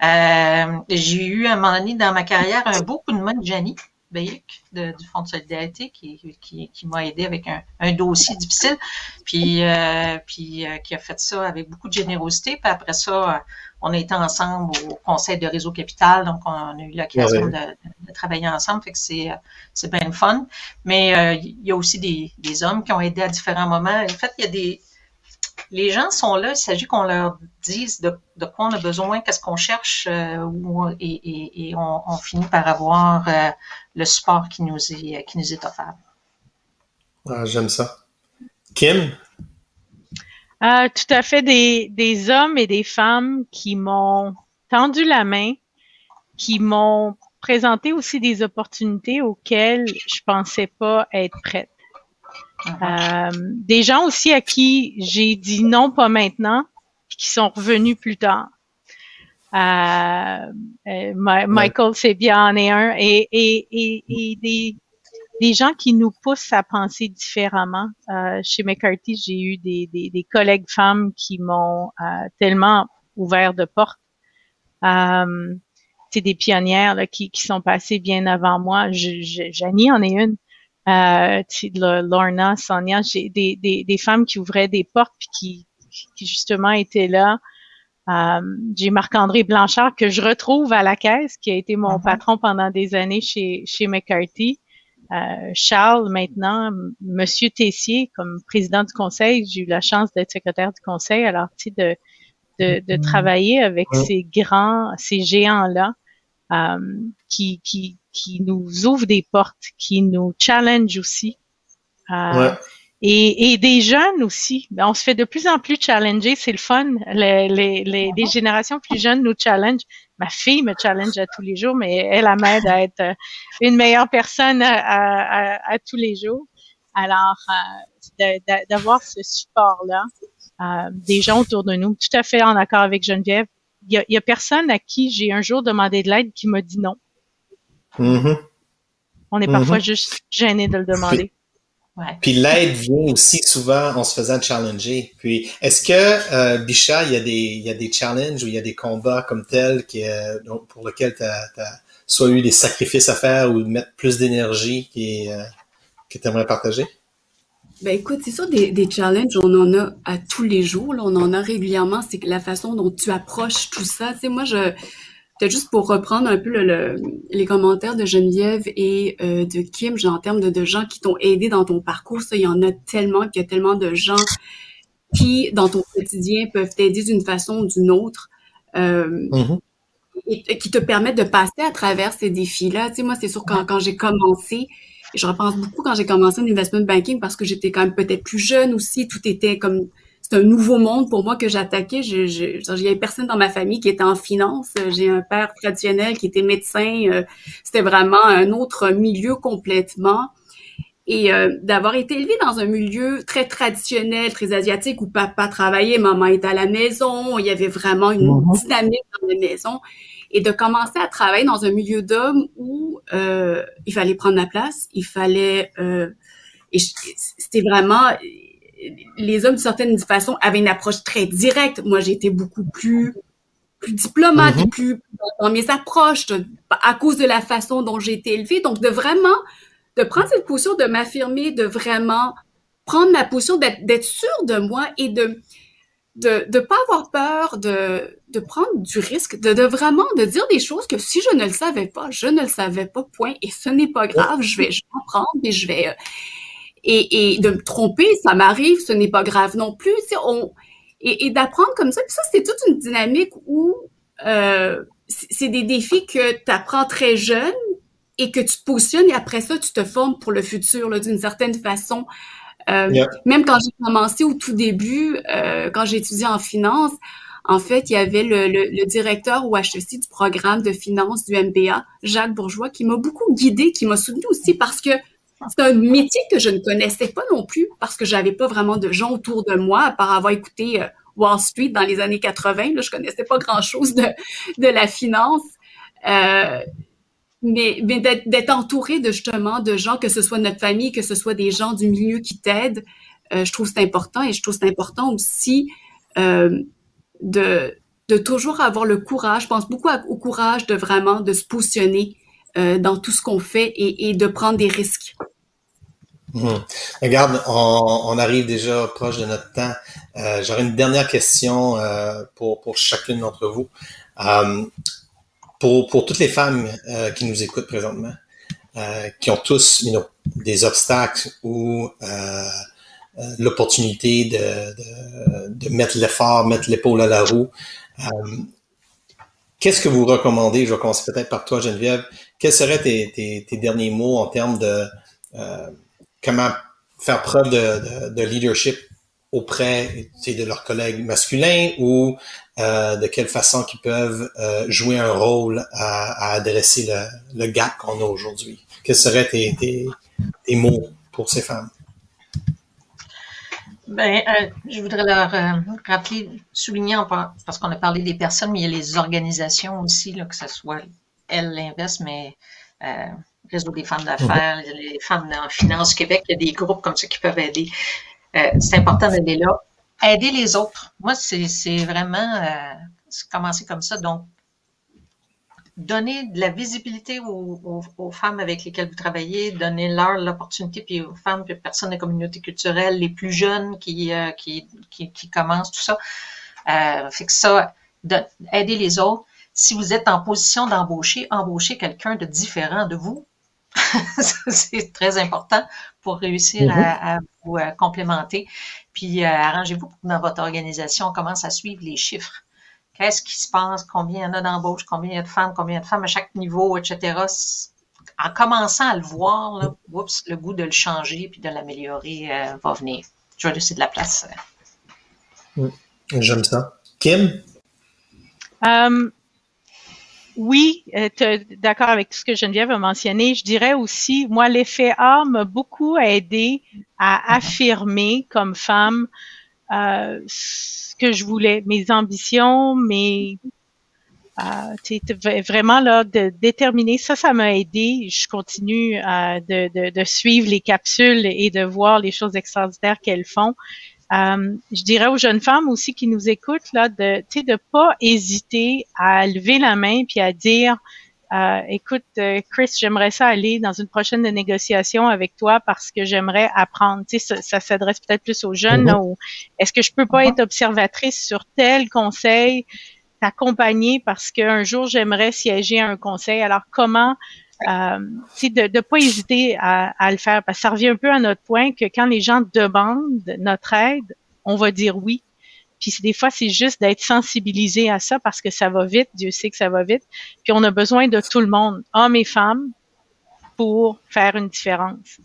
Euh, j'ai eu à un moment donné dans ma carrière un beau coup de main de Jenny Bayek du Fonds de solidarité qui, qui, qui m'a aidé avec un, un, dossier difficile, puis, euh, puis euh, qui a fait ça avec beaucoup de générosité. Puis après ça, on a été ensemble au conseil de réseau capital, donc on a eu l'occasion de, de, travailler ensemble, fait que c'est c'est bien fun. Mais euh, il y a aussi des, des hommes qui ont aidé à différents moments. En fait, il y a des les gens sont là, il s'agit qu'on leur dise de, de, quoi on a besoin, qu'est-ce qu'on cherche, euh, et, et, et on, on, finit par avoir euh, le support qui nous est, qui nous est offert. Ah, J'aime ça. Kim? Euh, tout à fait, des, des hommes et des femmes qui m'ont tendu la main, qui m'ont présenté aussi des opportunités auxquelles je pensais pas être prête. Euh, des gens aussi à qui j'ai dit non, pas maintenant, qui sont revenus plus tard. Euh, euh Michael, c'est bien en est un. Et, et, et, et des, des gens qui nous poussent à penser différemment. Euh, chez McCarthy, j'ai eu des, des, des, collègues femmes qui m'ont euh, tellement ouvert de portes. Euh, c'est des pionnières là, qui, qui sont passées bien avant moi. Janie en est une. Euh, Lorna, Sonia, j'ai des, des, des, femmes qui ouvraient des portes puis qui, qui justement étaient là. Euh, j'ai Marc-André Blanchard que je retrouve à la caisse, qui a été mon uh-huh. patron pendant des années chez, chez McCarthy. Euh, Charles, maintenant, Monsieur Tessier, comme président du conseil, j'ai eu la chance d'être secrétaire du conseil, alors tu de, de, de mm-hmm. travailler avec ces grands, ces géants-là, euh, qui, qui, qui nous ouvrent des portes, qui nous challenge aussi. Euh, et, et, des jeunes aussi. Ben, on se fait de plus en plus challenger, c'est le fun. Les, les, les, les, générations plus jeunes nous challenge. Ma fille me challenge à tous les jours, mais elle m'aide à être euh, une meilleure personne à, à, à tous les jours. Alors, euh, d'avoir ce support-là, euh, des gens autour de nous, tout à fait en accord avec Geneviève. Il y a, y a personne à qui j'ai un jour demandé de l'aide qui m'a dit non. Mm-hmm. On est parfois mm-hmm. juste gêné de le demander. Puis l'aide vient aussi souvent en se faisant challenger. Puis est-ce que euh, Bichat, il y a des il y a des challenges ou il y a des combats comme tels qui, euh, pour lesquels tu as, soit eu des sacrifices à faire ou mettre plus d'énergie qui, euh, que tu aimerais partager? Ben écoute, c'est sûr, des, des challenges, on en a à tous les jours, là, on en a régulièrement. C'est la façon dont tu approches tout ça. Tu sais, moi, je, Peut-être juste pour reprendre un peu le, les commentaires de Geneviève et euh, de Kim, genre, en termes de, de gens qui t'ont aidé dans ton parcours, ça, il y en a tellement, qu'il y a tellement de gens qui, dans ton quotidien, peuvent t'aider d'une façon ou d'une autre. Euh, mm-hmm. et, qui te permettent de passer à travers ces défis-là. Tu sais, moi, c'est sûr, quand, quand j'ai commencé, je repense beaucoup quand j'ai commencé en investment banking parce que j'étais quand même peut-être plus jeune aussi, tout était comme c'est un nouveau monde pour moi que j'attaquais. Je, je, il y avait personne dans ma famille qui était en finance. J'ai un père traditionnel qui était médecin. Euh, c'était vraiment un autre milieu complètement. Et euh, d'avoir été élevé dans un milieu très traditionnel, très asiatique, où papa travaillait, maman était à la maison, il y avait vraiment une mhm. dynamique dans la maison, et de commencer à travailler dans un milieu d'hommes où euh, il fallait prendre la place, il fallait... Euh, et c'était vraiment les hommes, d'une certaine façon, avaient une approche très directe. Moi, j'étais beaucoup plus plus diplomate et mm-hmm. plus dans mes approches à cause de la façon dont j'ai été élevée. Donc, de vraiment, de prendre cette position, de m'affirmer, de vraiment prendre ma position, d'être sûre de moi et de de de pas avoir peur de de prendre du risque, de, de vraiment de dire des choses que si je ne le savais pas, je ne le savais pas, point, et ce n'est pas grave, je vais, je vais en prendre et je vais, euh, et, et de me tromper, ça m'arrive, ce n'est pas grave non plus. On, et, et d'apprendre comme ça. Puis ça, c'est toute une dynamique où euh, c'est des défis que tu apprends très jeune et que tu te positionnes et après ça, tu te formes pour le futur d'une certaine façon. Euh, Même quand j'ai commencé au tout début, euh, quand j'ai étudié en finance, en fait, il y avait le, le, le, directeur au HEC du programme de finance du MBA, Jacques Bourgeois, qui m'a beaucoup guidé, qui m'a soutenu aussi parce que c'est un métier que je ne connaissais pas non plus parce que j'avais pas vraiment de gens autour de moi, à part avoir écouté euh, Wall Street dans les années 80. Là, je connaissais pas grand-chose de, de la finance. Euh, mais, d'être entouré de justement de gens, que ce soit notre famille, que ce soit des gens du milieu qui t'aident, euh, je trouve c'est important et je trouve c'est important aussi de, de toujours avoir le courage. Je pense beaucoup au courage de vraiment de se positionner dans tout ce qu'on fait et, de prendre des risques. Mmh. Regarde, on, on, arrive déjà proche de notre temps. Euh, J'aurais une dernière question euh, pour, pour chacune d'entre vous. Euh, pour, pour toutes les femmes euh, qui nous écoutent présentement, euh, qui ont tous you know, des obstacles ou l'opportunité de, de, de, mettre l'effort, mettre l'épaule à la roue, Qu'est-ce que vous recommandez? Je vais commencer peut-être par toi, Geneviève. Quels seraient tes, derniers mots en termes de euh, comment faire preuve de, leadership auprès de leurs collègues masculins ou euh, de quelle façon ils peuvent euh, jouer un rôle à, adresser le, gap qu'on a aujourd'hui? Quels seraient tes, mots pour ces femmes? Ben, euh, je voudrais leur rappeler, souligner, parce qu'on a parlé des personnes, mais il y a les organisations aussi, que ce soit elles l'invest, mais Réseau des femmes d'affaires, mhm. les femmes en finance Québec, il y a des groupes comme ça qui peuvent aider. Euh, c'est important d'aider là. Aider les autres. Moi, c'est vraiment euh, commencer comme ça. Donc, donner de la visibilité aux, femmes avec lesquelles vous travaillez, donner leur l'opportunité, puis aux femmes, puis aux personnes de communauté culturelle, les plus jeunes qui, euh, qui, qui, qui, commencent, tout ça. Euh, fait que ça, aider les autres. Si vous êtes en position d'embaucher, embaucher quelqu'un de différent de vous. c'est très important pour réussir à, à, vous euh, complémenter. Puis euh, arrangez-vous pour que dans votre organisation, on commence à suivre les chiffres qu'est-ce qui se passe, combien il y en a d'embauches, combien il y a de femmes, combien il y a de femmes à chaque niveau, etc. En commençant à le voir, là, le goût de le changer puis de l'améliorer euh, va venir. Je vais laisser de la place. J'aime ça. Kim? Um, oui, euh, d'accord avec tout ce que Geneviève a mentionné. Je dirais aussi, moi, l'effet A m'a beaucoup aidé à affirmer comme femme euh, ce que je voulais, mes ambitions, mes euh, vraiment là de déterminer ça, ça m'a aidé. Je continue euh, de, de, de, suivre les capsules et de voir les choses extraordinaires qu'elles font. Euh, je dirais aux jeunes femmes aussi qui nous écoutent là de, de pas hésiter à lever la main puis à dire euh, écoute, euh, Chris, j'aimerais ça aller dans une prochaine négociation avec toi parce que j'aimerais apprendre. Tu sais, ça, s'adresse peut-être plus aux jeunes. Mm-hmm. Est-ce que je peux pas mm-hmm. être observatrice sur tel conseil, t'accompagner parce qu'un jour j'aimerais siéger à un conseil. Alors comment euh, de ne pas hésiter à, à, le faire parce que ça revient un peu à notre point que quand les gens demandent notre aide, on va dire oui. Puis des fois, c'est juste d'être sensibilisé à ça parce que ça va vite. Dieu sait que ça va vite. Puis on a besoin de tout le monde, hommes et femmes, pour faire une différence.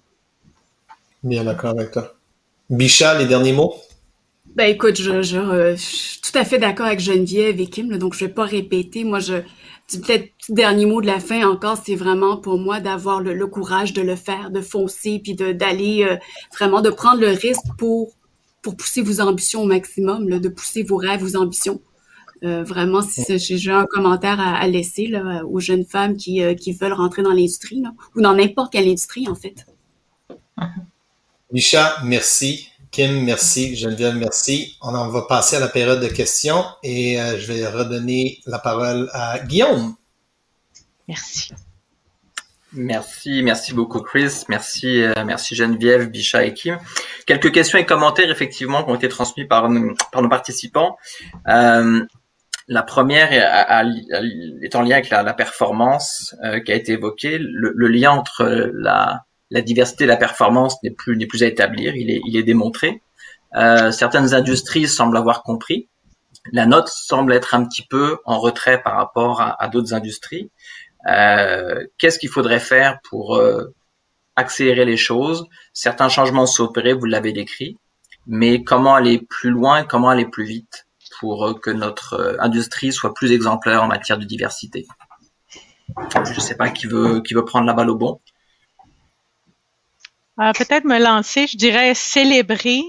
Bien d'accord avec toi. Bicha, les derniers mots? Ben écoute, je, je, suis tout à fait d'accord avec Geneviève et Kim, donc je vais pas répéter. Moi, je peut-être dernier mot de la fin encore, c'est vraiment pour moi d'avoir le, courage de le faire, de foncer, puis d'aller euh, vraiment de prendre le risque pour pour pousser vos ambitions au maximum, là, de pousser vos rêves, vos ambitions. Euh, vraiment, si j'ai un commentaire à, laisser là, aux jeunes femmes qui, euh, qui veulent rentrer dans l'industrie, ou dans n'importe quelle industrie, en fait. Micha, merci. Kim, merci. Geneviève, merci. On en va passer à la période de questions et euh, je vais redonner la parole à Guillaume. Merci. Merci, merci beaucoup Chris, merci, euh, merci Geneviève, Bicha et Kim. Quelques questions et commentaires effectivement qui ont été transmis par, par nos participants. Euh, la première est, en lien avec la, performance euh, qui a été évoquée. Le, lien entre la, la, diversité la performance n'est plus, à établir, il est, démontré. certaines industries semblent avoir compris. La note semble être un petit peu en retrait par rapport à, d'autres industries. Euh, qu'est-ce qu'il faudrait faire pour euh, accélérer les choses? Certains changements s'opérer, vous l'avez décrit, mais comment aller plus loin, comment aller plus vite pour euh, que notre industrie soit plus exemplaire en matière de diversité? Je ne sais pas qui veut prendre la balle au bon. Peut-être me lancer, je dirais célébrer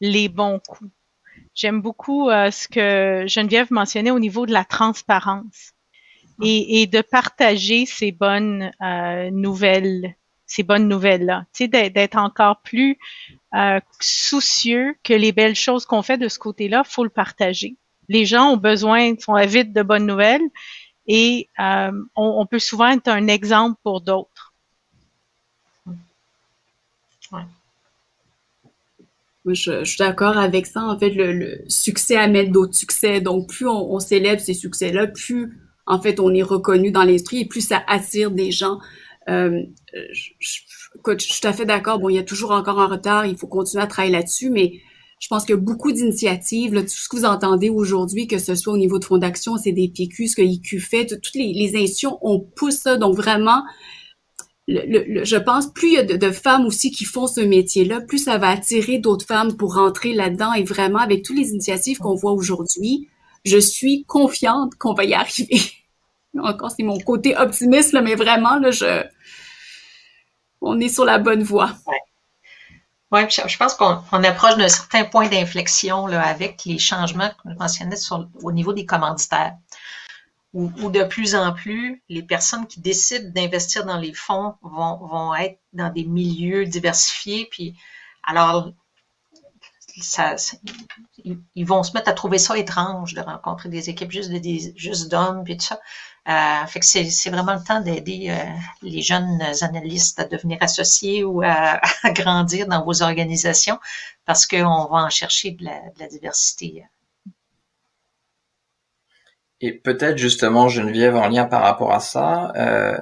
les bons coups. J'aime beaucoup ce que Geneviève mentionnait au niveau de la transparence et, et de partager ces bonnes euh, nouvelles, ces bonnes nouvelles-là. Tu sais, d'être encore plus euh, soucieux que les belles choses qu'on fait de ce côté-là, faut le partager. Les gens ont besoin, sont avides de bonnes nouvelles et euh, on, peut souvent être un exemple pour d'autres. Ouais. Je, suis d'accord avec ça. En fait, le, le succès amène d'autres succès. Donc, plus on, on célèbre ces succès-là, plus en fait, on est reconnu dans l'industrie et plus ça attire des gens. Euh, je, je, je, suis tout à fait d'accord. Bon, il y a toujours encore un retard. Il faut continuer à travailler là-dessus, mais je pense qu'il y a beaucoup d'initiatives. Tout ce que vous entendez aujourd'hui, que ce soit au niveau de Fondation, c'est des PQ, ce que IQ fait, toutes les, les institutions, on pousse ça. Donc vraiment, je pense plus il y a de, femmes aussi qui font ce métier-là, plus ça va attirer d'autres femmes pour rentrer là-dedans. Et vraiment, avec toutes les initiatives qu'on voit aujourd'hui, je suis confiante qu'on va y arriver. Encore, c'est mon côté optimiste, mais vraiment, là, je, on est sur la bonne voie. Oui, je pense qu'on approche d'un certain point d'inflexion avec les changements que je mentionnais au niveau des commanditaires, où, de plus en plus, les personnes qui décident d'investir dans les fonds vont, vont être dans des milieux diversifiés. Puis, alors, ça, ils, vont se mettre à trouver ça étrange de rencontrer des équipes juste de juste d'hommes puis tout ça. Euh, fait que c'est vraiment le temps d'aider euh, les jeunes analystes à devenir associés ou à, grandir dans vos organisations parce qu'on va en chercher de la, diversité. Et peut-être justement, Geneviève, en lien par rapport à ça, euh,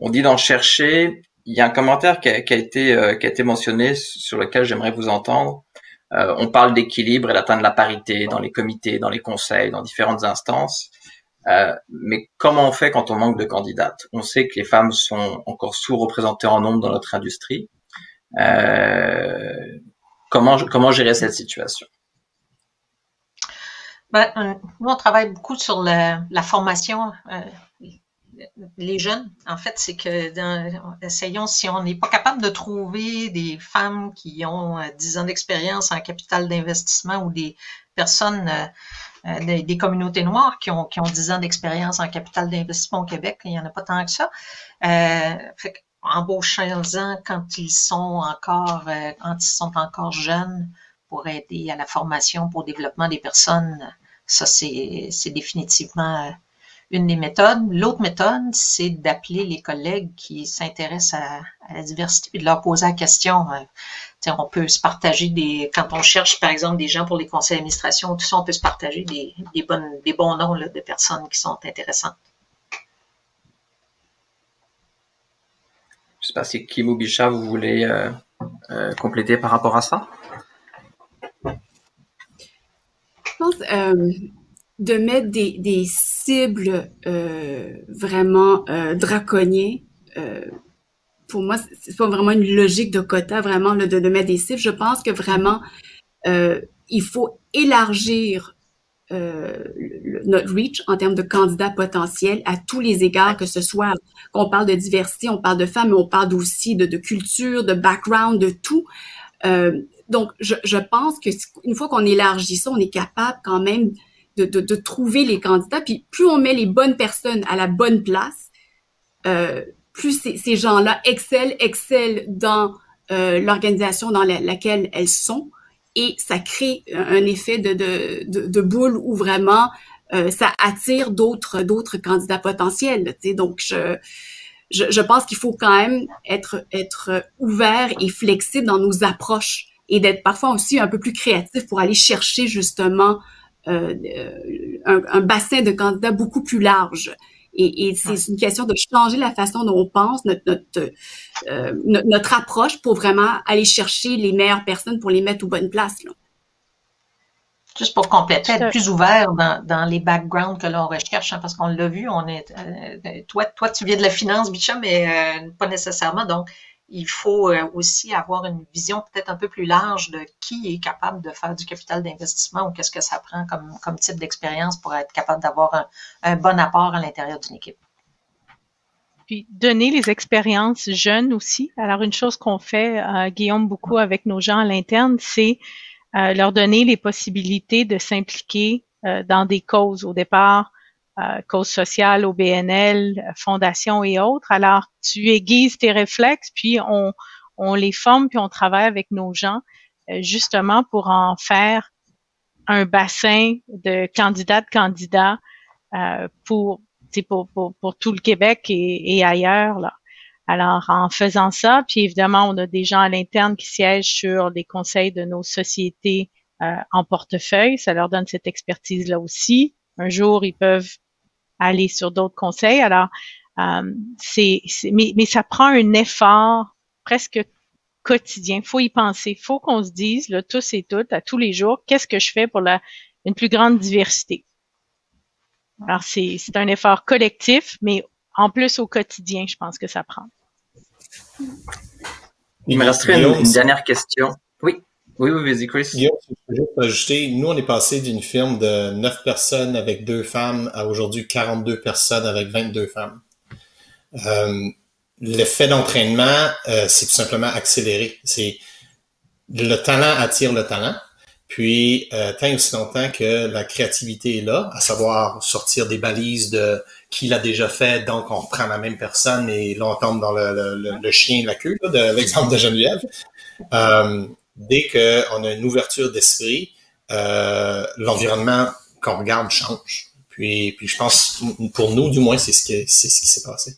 on dit d'en chercher. Il y a un commentaire qui a, été, qui a été mentionné sur lequel j'aimerais vous entendre. Euh, on parle d'équilibre et d'atteindre la parité dans les comités, dans les conseils, dans différentes instances. Euh, mais comment on fait quand on manque de candidates? On sait que les femmes sont encore sous-représentées en nombre dans notre industrie. Euh, comment, comment gérer cette situation? Ben, nous, on travaille beaucoup sur la, la formation les jeunes, en fait, c'est que dans, essayons, si on n'est pas capable de trouver des femmes qui ont 10 euh, ans d'expérience en capital d'investissement ou des personnes, euh, euh, des, communautés noires qui ont, qui ont 10 ans d'expérience en capital d'investissement au Québec, il n'y en a pas tant que ça. Euh, fait embauchons-en quand ils sont encore, quand ils sont encore jeunes pour aider à la formation, pour le développement des personnes. Ça, c'est définitivement une des méthodes. L'autre méthode, c'est d'appeler les collègues qui s'intéressent à, la diversité et de leur poser la question. Euh, on peut se partager des, quand on cherche par exemple des gens pour les conseils d'administration, tout ça, on peut se partager des, bonnes, des bons noms de personnes qui sont intéressantes. Je ne sais pas si Kim ou Bicha, vous voulez euh, euh, compléter par rapport à ça? Je pense, de mettre des, des cibles euh, vraiment euh, draconiens, euh, pour moi, c'est pas vraiment une logique de quota, vraiment, de, de mettre des cibles. Je pense que vraiment, euh, il faut élargir euh, notre reach en termes de candidats potentiels à tous les égards, que ce soit qu'on parle de diversité, on parle de femmes, mais on parle aussi de, de culture, de background, de tout. Euh, donc, je, pense que une fois qu'on élargit ça, on est capable quand même de, trouver les candidats. Puis plus on met les bonnes personnes à la bonne place, euh, plus ces, gens-là excellent, excellent dans euh, l'organisation dans laquelle elles sont. Et ça crée un effet de, de, boule où vraiment euh, ça attire d'autres d'autres candidats potentiels. Donc je, pense qu'il faut quand même être ouvert et flexible dans nos approches et d'être parfois aussi un peu plus créatif pour aller chercher justement euh, un, un, bassin de candidats beaucoup plus large. Et, et c'est une question de changer la façon dont on pense, notre, notre, euh, notre, approche pour vraiment aller chercher les meilleures personnes pour les mettre aux bonnes places. Là. Juste pour compléter, être plus ouvert dans, dans les backgrounds que l'on recherche, hein, parce qu'on l'a vu, on est, euh, toi, toi, tu viens de la finance, Bicham, mais euh, pas nécessairement. Donc, il faut euh, aussi avoir une vision peut-être un peu plus large de qui est capable de faire du capital d'investissement ou qu'est-ce que ça prend comme, type d'expérience pour être capable d'avoir un, bon apport à l'intérieur d'une équipe. Puis donner les expériences jeunes aussi. Alors une chose qu'on fait, euh, Guillaume, beaucoup avec nos gens à l'interne, c'est euh, leur donner les possibilités de s'impliquer dans des causes. Au départ, cause sociale, au BNL, fondation et autres. Alors, tu aiguises tes réflexes, puis on, les forme, puis on travaille avec nos gens euh, justement pour en faire un bassin de candidats de candidats euh, pour, tout le Québec et, ailleurs. Alors, en faisant ça, puis évidemment, on a des gens à l'interne qui siègent sur les conseils de nos sociétés euh, en portefeuille. Ça leur donne cette expertise-là aussi. Un jour, ils peuvent aller sur d'autres conseils. Alors, euh, c'est, mais, mais ça prend un effort presque quotidien. Faut y penser. Faut qu'on se dise, là, tous et toutes, à tous les jours, qu'est-ce que je fais pour la, une plus grande diversité? Alors, c'est, c'est un effort collectif, mais en plus au quotidien, je pense que ça prend. Il me resterait une dernière question. Oui. Oui, oui, vas-y, Chris. Ajouter, nous, on est passé d'une firme de 9 personnes avec deux femmes à aujourd'hui 42 personnes avec 22 femmes. Euh, L'effet d'entraînement, euh, c'est tout simplement accéléré. C'est le talent attire le talent. Puis, euh, tant aussi longtemps que la créativité est là, à savoir sortir des balises de qui l'a déjà fait, donc on reprend la même personne et là on tombe dans le, chien de la queue, de l'exemple de Geneviève. Euh, dès qu'on a une ouverture d'esprit, euh, l'environnement qu'on regarde change. Puis, puis je pense, pour nous, du moins, c'est ce qui, c'est s'est passé.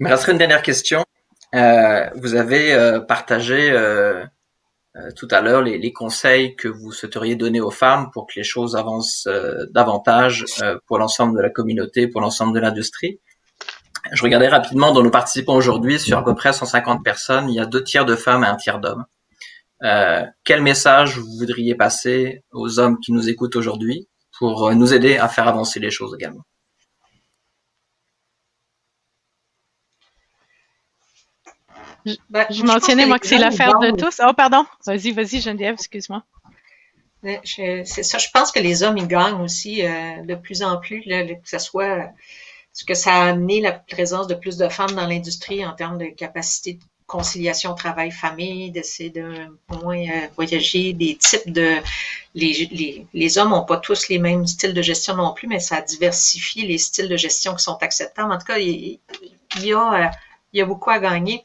Il me resterait une dernière question. Euh, vous avez euh, partagé tout à l'heure les, conseils que vous souhaiteriez donner aux femmes pour que les choses avancent davantage pour l'ensemble de la communauté, pour l'ensemble de l'industrie. Je regardais rapidement dans nos participants aujourd'hui, sur à peu près 150 personnes, il y a deux tiers de femmes et un tiers d'hommes. quel message vous voudriez passer aux hommes qui nous écoutent aujourd'hui pour nous aider à faire avancer les choses également? Je, je mentionnais, moi, que c'est l'affaire de tous. Oh, pardon. Vas-y, vas-y, Geneviève, excuse-moi. C'est ça. Je pense que les hommes, ils gagnent aussi euh, de plus en plus, là, que ce soit ce que ça a amené la présence de plus de femmes dans l'industrie en termes de capacité de conciliation travail-famille, d'essayer de moins euh, voyager, des types de... Les, les, les hommes n'ont pas tous les mêmes styles de gestion non plus, mais ça diversifie les styles de gestion qui sont acceptables. En tout cas, il, y a, euh, il y a beaucoup à gagner.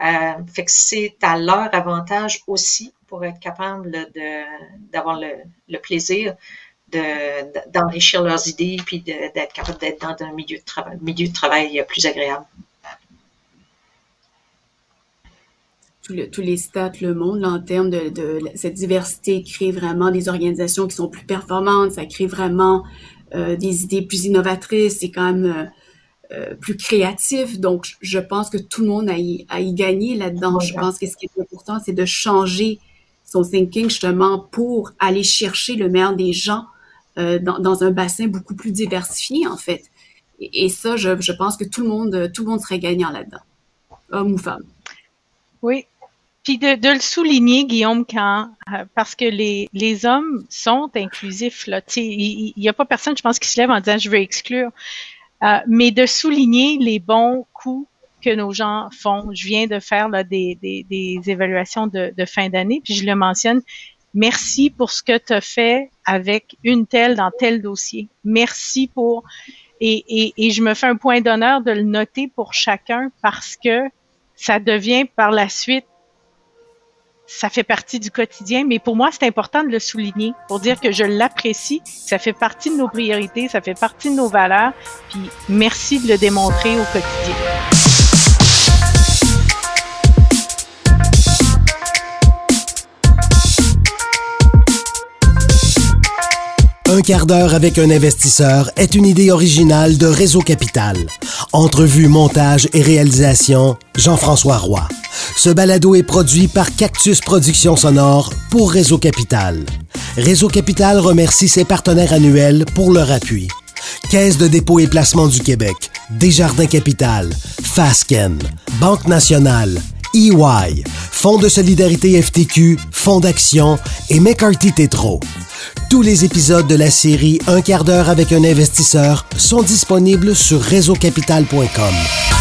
Euh, fait que c'est à leur avantage aussi pour être capable d'avoir le, le, plaisir d'enrichir de, leurs idées puis d'être capable d'être dans un milieu de travail, milieu de travail plus agréable. tous les stats, le monde, là, en termes de, de, cette diversité, crée vraiment des organisations qui sont plus performantes, ça crée vraiment euh, des idées plus innovatrices, c'est quand même euh, euh, plus créatif. Donc, je pense que tout le monde a y, a y gagné là-dedans. Je pense que ce qui est important, c'est de changer son thinking justement pour aller chercher le meilleur des gens euh, dans, un bassin beaucoup plus diversifié, en fait. Et, ça, je, pense que tout le monde, tout le monde serait gagnant là-dedans, homme ou femme. Oui. Puis de, le souligner, Guillaume, quand euh, parce que les, les hommes sont inclusifs. Là. Il n'y a pas personne, je pense, qui se lève en disant je veux exclure. Euh, mais de souligner les bons coups que nos gens font. Je viens de faire des, des, évaluations de fin d'année, puis je le mentionne. Merci pour ce que tu as fait avec une telle dans tel dossier. Merci pour... Et, et, et je me fais un point d'honneur de le noter pour chacun parce que ça devient par la suite ça fait partie du quotidien, mais pour moi, c'est important de le souligner pour dire que je l'apprécie, ça fait partie de nos priorités, ça fait partie de nos valeurs, puis merci de le démontrer au quotidien. Un quart d'heure avec un investisseur est une idée originale de Réseau Capital. Entrevue, montage et réalisation, Jean-François Roy. Ce balado est produit par Cactus Productions Sonore pour Réseau Capital. Réseau Capital remercie ses partenaires annuels pour leur appui. Caisse de dépôt et placement du Québec, Desjardins Capital, Fasken, Banque Nationale, EY, Fonds de solidarité FTQ, Fonds d'action et McCarthy Tétro. Tous les épisodes de la série Un quart d'heure avec un investisseur sont disponibles sur réseaucapital.com.